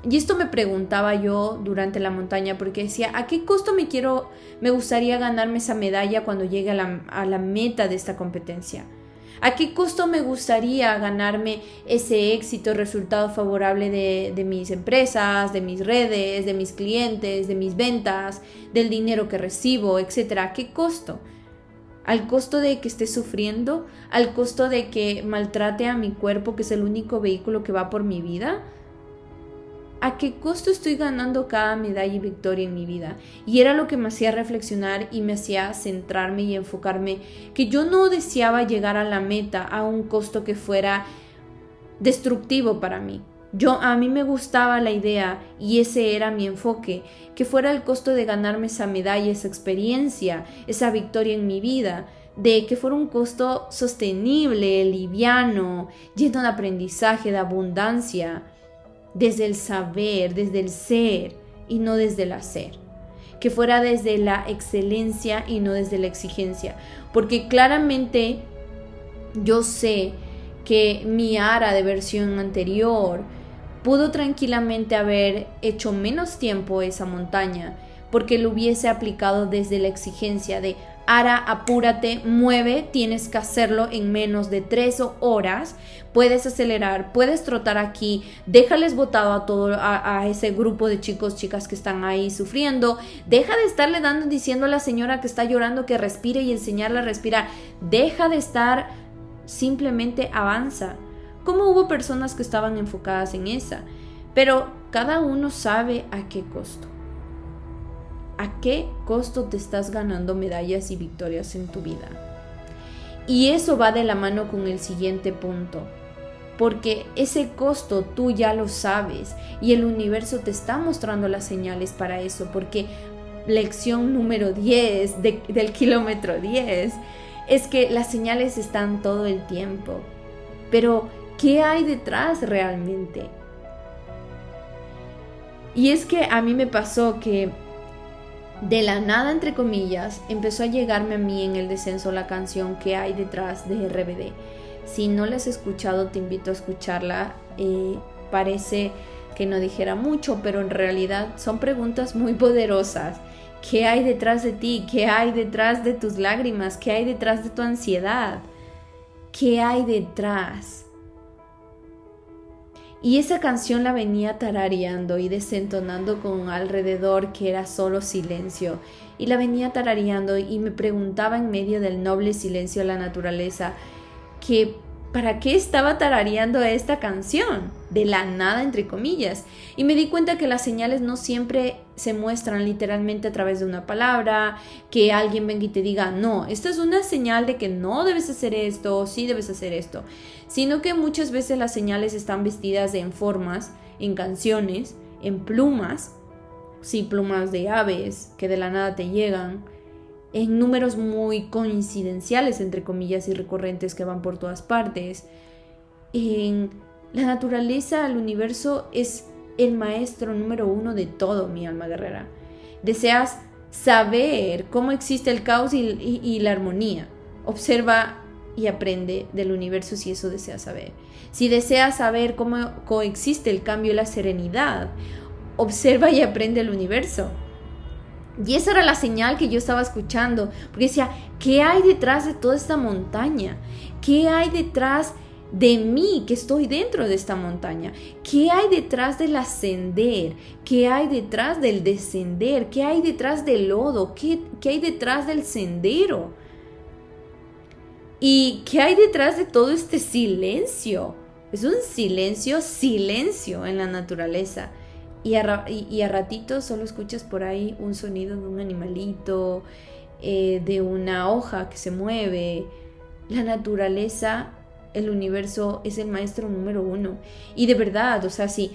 S1: Y esto me preguntaba yo durante la montaña porque decía, ¿a qué costo me quiero, me gustaría ganarme esa medalla cuando llegue a la, meta de esta competencia? ¿A qué costo me gustaría ganarme ese éxito, resultado favorable de, mis empresas, de mis redes, de mis clientes, de mis ventas, del dinero que recibo, etcétera? ¿A qué costo? ¿Al costo de que esté sufriendo? ¿Al costo de que maltrate a mi cuerpo, que es el único vehículo que va por mi vida? ¿A qué costo estoy ganando cada medalla y victoria en mi vida? Y era lo que me hacía reflexionar y me hacía centrarme y enfocarme que yo no deseaba llegar a la meta a un costo que fuera destructivo para mí. Yo a mí me gustaba la idea y ese era mi enfoque, que fuera el costo de ganarme esa medalla, esa experiencia, esa victoria en mi vida, de que fuera un costo sostenible, liviano, lleno de aprendizaje, de abundancia desde el saber, desde el ser y no desde el hacer. Que fuera desde la excelencia y no desde la exigencia. Porque claramente yo sé que mi ara de versión anterior pudo tranquilamente haber hecho menos tiempo esa montaña porque lo hubiese aplicado desde la exigencia de Ara, apúrate, mueve, tienes que hacerlo en menos de tres horas. Puedes acelerar, puedes trotar aquí, déjales botado a todo a, ese grupo de chicos, chicas que están ahí sufriendo. Deja de estarle dando diciendo a la señora que está llorando que respire y enseñarle a respirar. Deja de estar, simplemente avanza. Como hubo personas que estaban enfocadas en esa, pero cada uno sabe a qué costo. ¿A qué costo te estás ganando medallas y victorias en tu vida? Y eso va de la mano con el siguiente punto, porque ese costo tú ya lo sabes y el universo te está mostrando las señales para eso, porque lección número 10 del kilómetro 10 es que las señales están todo el tiempo, pero ¿qué hay detrás realmente? Y es que a mí me pasó que de la nada, entre comillas, empezó a llegarme a mí en el descenso la canción que hay detrás de RBD. Si no la has escuchado, te invito a escucharla. Eh, parece que no dijera mucho, pero en realidad son preguntas muy poderosas. ¿Qué hay detrás de ti? ¿Qué hay detrás de tus lágrimas? ¿Qué hay detrás de tu ansiedad? ¿Qué hay detrás? Y esa canción la venía tarareando y desentonando con alrededor que era solo silencio. Y la venía tarareando y me preguntaba en medio del noble silencio de la naturaleza que ¿para qué estaba tarareando esta canción? De la nada, entre comillas. Y me di cuenta que las señales no siempre se muestran literalmente a través de una palabra, que alguien venga y te diga, no, esta es una señal de que no debes hacer esto, sí debes hacer esto, sino que muchas veces las señales están vestidas en formas, en canciones, en plumas, sí, plumas de aves que de la nada te llegan, en números muy coincidenciales, entre comillas, y recurrentes que van por todas partes. En la naturaleza, el universo es el maestro número uno de todo, mi alma guerrera. Deseas saber cómo existe el caos y, la armonía. Observa y aprende del universo si eso deseas saber. Si deseas saber cómo coexiste el cambio y la serenidad, observa y aprende el universo. Y esa era la señal que yo estaba escuchando, porque decía, ¿qué hay detrás de toda esta montaña? ¿Qué hay detrás de mí que estoy dentro de esta montaña? ¿Qué hay detrás del ascender? ¿Qué hay detrás del descender? ¿Qué hay detrás del lodo? ¿Qué, qué hay detrás del sendero? ¿Y qué hay detrás de todo este silencio? Es un silencio, silencio en la naturaleza y a, ratitos solo escuchas por ahí un sonido de un animalito, eh, de una hoja que se mueve. La naturaleza, el universo es el maestro número uno. Y de verdad, o sea, si,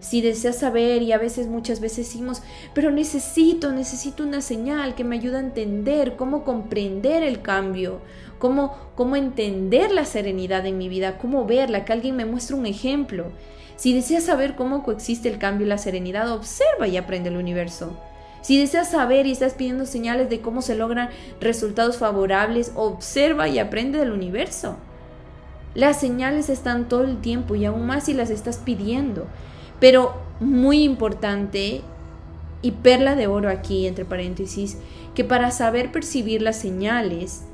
S1: si deseas saber y a veces muchas veces decimos, pero necesito, necesito una señal que me ayude a entender cómo comprender el cambio, cómo, cómo entender la serenidad en mi vida, cómo verla, que alguien me muestre un ejemplo. Si deseas saber cómo coexiste el cambio y la serenidad, observa y aprende el universo. Si deseas saber y estás pidiendo señales de cómo se logran resultados favorables, observa y aprende del universo. Las señales están todo el tiempo y aún más si las estás pidiendo. Pero muy importante y perla de oro aquí, entre paréntesis, que para saber percibir las señales,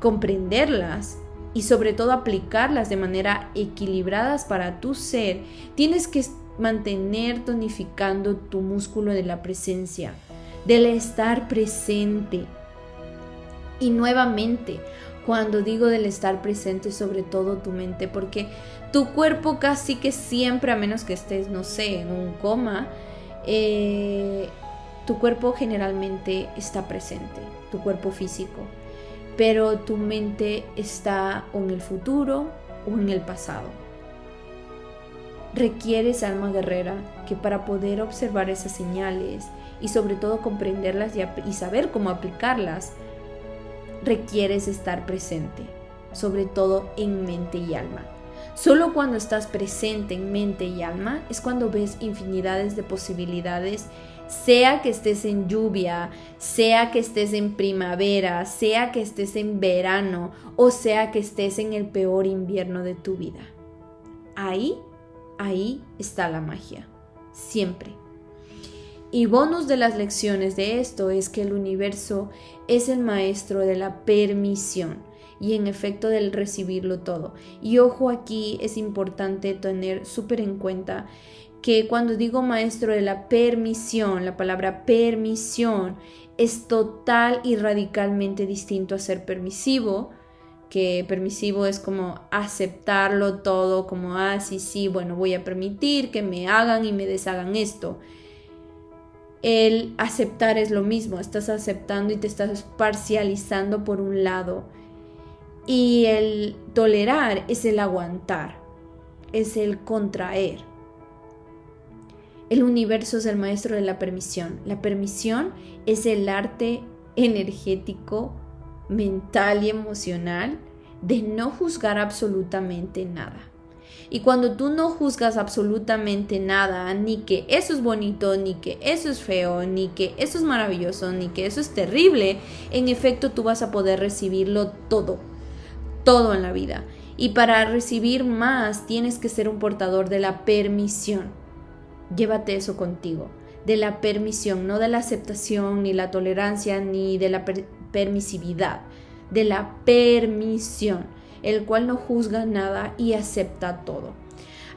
S1: comprenderlas y sobre todo aplicarlas de manera equilibradas para tu ser, tienes que mantener tonificando tu músculo de la presencia, del estar presente. Y nuevamente, cuando digo del estar presente, sobre todo tu mente, porque tu cuerpo casi que siempre, a menos que estés, no sé, en un coma, eh, tu cuerpo generalmente está presente, tu cuerpo físico, pero tu mente está o en el futuro o en el pasado. Requieres alma guerrera que para poder observar esas señales y sobre todo comprenderlas y, y saber cómo aplicarlas, requieres estar presente, sobre todo en mente y alma. Solo cuando estás presente en mente y alma es cuando ves infinidades de posibilidades, sea que estés en lluvia, sea que estés en primavera, sea que estés en verano o sea que estés en el peor invierno de tu vida. Ahí, ahí está la magia, siempre. Y bonus de las lecciones de esto es que el universo es el maestro de la permisión y en efecto del recibirlo todo. Y ojo aquí, es importante tener súper en cuenta que cuando digo maestro de la permisión, la palabra permisión es total y radicalmente distinto a ser permisivo, que permisivo es como aceptarlo todo, como, ah, sí, sí, bueno, voy a permitir que me hagan y me deshagan esto. El aceptar es lo mismo, estás aceptando y te estás parcializando por un lado y el tolerar es el aguantar, es el contraer. El universo es el maestro de la permisión. La permisión es el arte energético, mental y emocional de no juzgar absolutamente nada. Y cuando tú no juzgas absolutamente nada, ni que eso es bonito, ni que eso es feo, ni que eso es maravilloso, ni que eso es terrible, en efecto tú vas a poder recibirlo todo todo en la vida. Y para recibir más tienes que ser un portador de la permisión. Llévate eso contigo, de la permisión, no de la aceptación, ni la tolerancia, ni de la permisividad, de la permisión, el cual no juzga nada y acepta todo.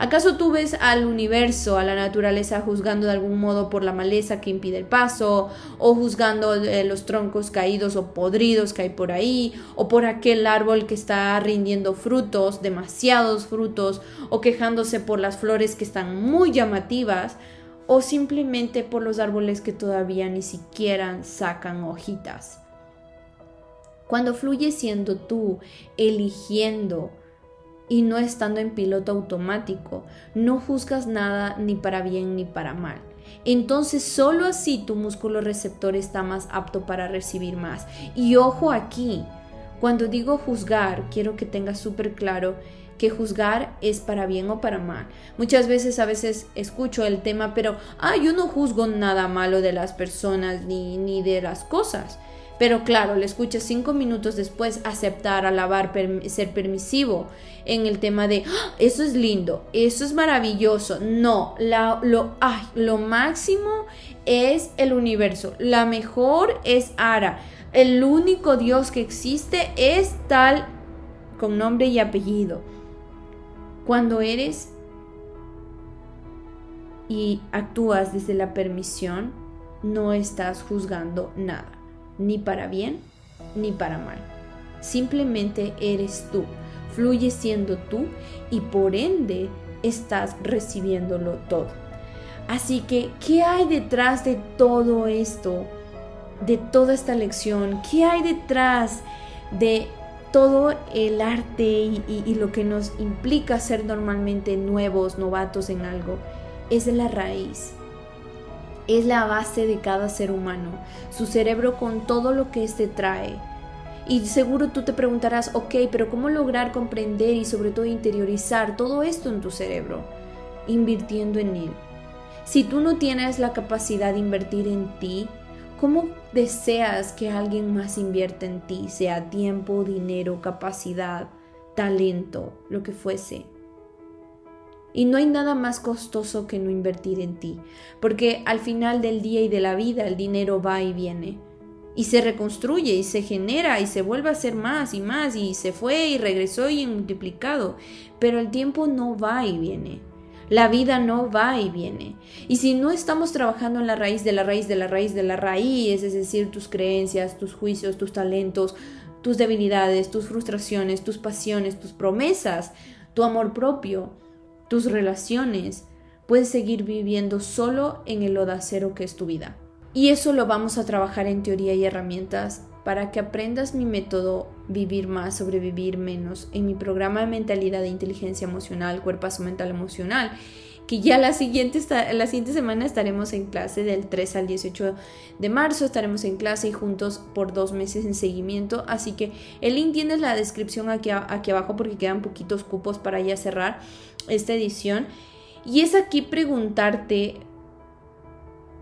S1: ¿Acaso tú ves al universo, a la naturaleza juzgando de algún modo por la maleza que impide el paso, o juzgando eh, los troncos caídos o podridos que hay por ahí, o por aquel árbol que está rindiendo frutos, demasiados frutos, o quejándose por las flores que están muy llamativas, o simplemente por los árboles que todavía ni siquiera sacan hojitas? Cuando fluye siendo tú, eligiendo, y no estando en piloto automático, no juzgas nada ni para bien ni para mal. Entonces solo así tu músculo receptor está más apto para recibir más. Y ojo aquí, cuando digo juzgar, quiero que tengas súper claro que juzgar es para bien o para mal. Muchas veces a veces escucho el tema, pero, ah, yo no juzgo nada malo de las personas ni, ni de las cosas. Pero claro, le escuchas cinco minutos después aceptar, alabar, ser permisivo en el tema de ¡Ah! eso es lindo, eso es maravilloso. No, lo, lo máximo es el universo, la mejor es Ara. El único Dios que existe es tal con nombre y apellido. Cuando eres y actúas desde la permisión, no estás juzgando nada ni para bien ni para mal. Simplemente eres tú, fluye siendo tú y por ende estás recibiéndolo todo. Así que, ¿qué hay detrás de todo esto? De toda esta lección, ¿qué hay detrás de todo el arte y, y, lo que nos implica ser normalmente nuevos, novatos en algo? Es la raíz, es la base de cada ser humano, su cerebro con todo lo que éste trae. Y seguro tú te preguntarás, ok, pero ¿cómo lograr comprender y sobre todo interiorizar todo esto en tu cerebro? invirtiendo en él. Si tú no tienes la capacidad de invertir en ti, ¿cómo deseas que alguien más invierta en ti, sea tiempo, dinero, capacidad, talento, lo que fuese? Y no hay nada más costoso que no invertir en ti, porque al final del día y de la vida el dinero va y viene y se reconstruye y se genera y se vuelve a hacer más y más y se fue y regresó y multiplicado. Pero el tiempo no va y viene. La vida no va y viene. Y si no estamos trabajando en la raíz de la raíz de la raíz de la raíz, es decir, tus creencias, tus juicios, tus talentos, tus debilidades, tus frustraciones, tus pasiones, tus promesas, tu amor propio, tus relaciones, puedes seguir viviendo solo en el odacero que es tu vida. Y eso lo vamos a trabajar en teoría y herramientas para que aprendas mi método Vivir más, sobrevivir menos en mi programa de mentalidad de inteligencia emocional, cuerpazo mental emocional, que ya la siguiente, la siguiente semana estaremos en clase del 3 al 18 de marzo, estaremos en clase y juntos por dos meses en seguimiento, así que el link tienes la descripción aquí, aquí abajo porque quedan poquitos cupos para ya cerrar esta edición. Y es aquí preguntarte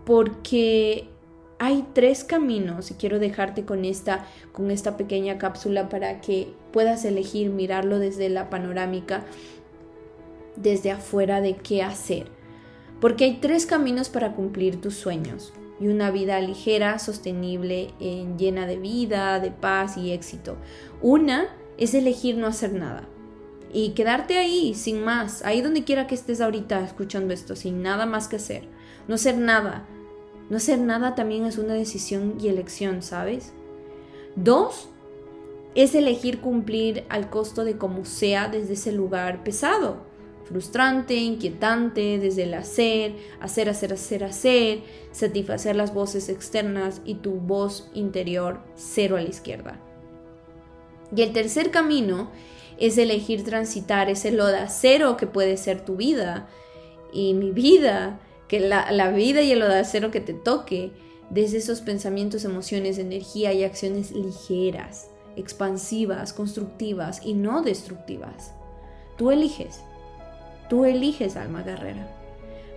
S1: porque hay tres caminos y quiero dejarte con esta, con esta pequeña cápsula para que puedas elegir mirarlo desde la panorámica, desde afuera de qué hacer. Porque hay tres caminos para cumplir tus sueños y una vida ligera, sostenible, llena de vida, de paz y éxito. Una es elegir no hacer nada y quedarte ahí sin más, ahí donde quiera que estés ahorita escuchando esto, sin nada más que hacer. No hacer nada, no hacer nada también es una decisión y elección, ¿sabes? Dos, es elegir cumplir al costo de como sea desde ese lugar pesado, frustrante, inquietante, desde el hacer, hacer, hacer, hacer, hacer, satisfacer las voces externas y tu voz interior cero a la izquierda. Y el tercer camino es elegir transitar ese loda cero que puede ser tu vida y mi vida que la, vida y el odacero que te toque desde esos pensamientos, emociones, energía y acciones ligeras, expansivas, constructivas y no destructivas. Tú eliges, tú eliges alma guerrera.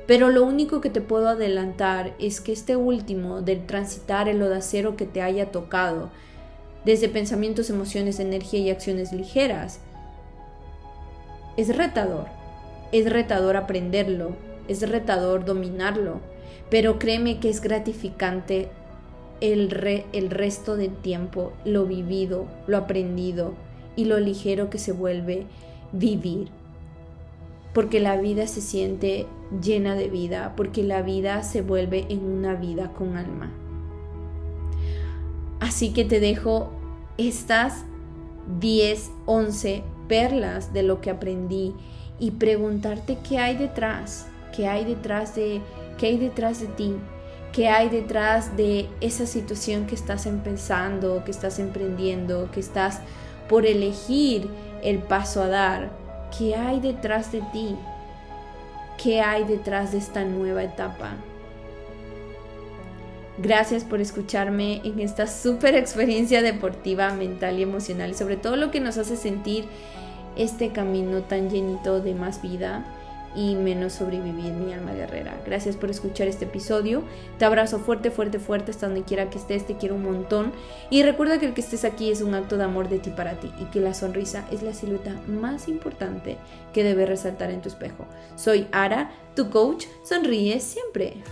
S1: Pero lo único que te puedo adelantar es que este último, del transitar el odacero que te haya tocado, desde pensamientos, emociones, energía y acciones ligeras, es retador. Es retador aprenderlo, es retador dominarlo, pero créeme que es gratificante el, el resto del tiempo, lo vivido, lo aprendido y lo ligero que se vuelve vivir. Porque la vida se siente llena de vida, porque la vida se vuelve en una vida con alma. Así que te dejo estas 10, 11 perlas de lo que aprendí y preguntarte qué hay detrás qué hay detrás de, qué hay detrás de ti, qué hay detrás de esa situación que estás empezando, que estás emprendiendo, que estás por elegir el paso a dar, qué hay detrás de ti, qué hay detrás de esta nueva etapa. Gracias por escucharme en esta super experiencia deportiva, mental y emocional sobre todo lo que nos hace sentir este camino tan llenito de más vida y menos sobrevivir mi alma guerrera. Gracias por escuchar este episodio. Te abrazo fuerte, fuerte, fuerte hasta donde quiera que estés. Te quiero un montón. Y recuerda que el que estés aquí es un acto de amor de ti para ti y que la sonrisa es la silueta más importante que debe resaltar en tu espejo. Soy Ara, tu coach. Sonríe siempre.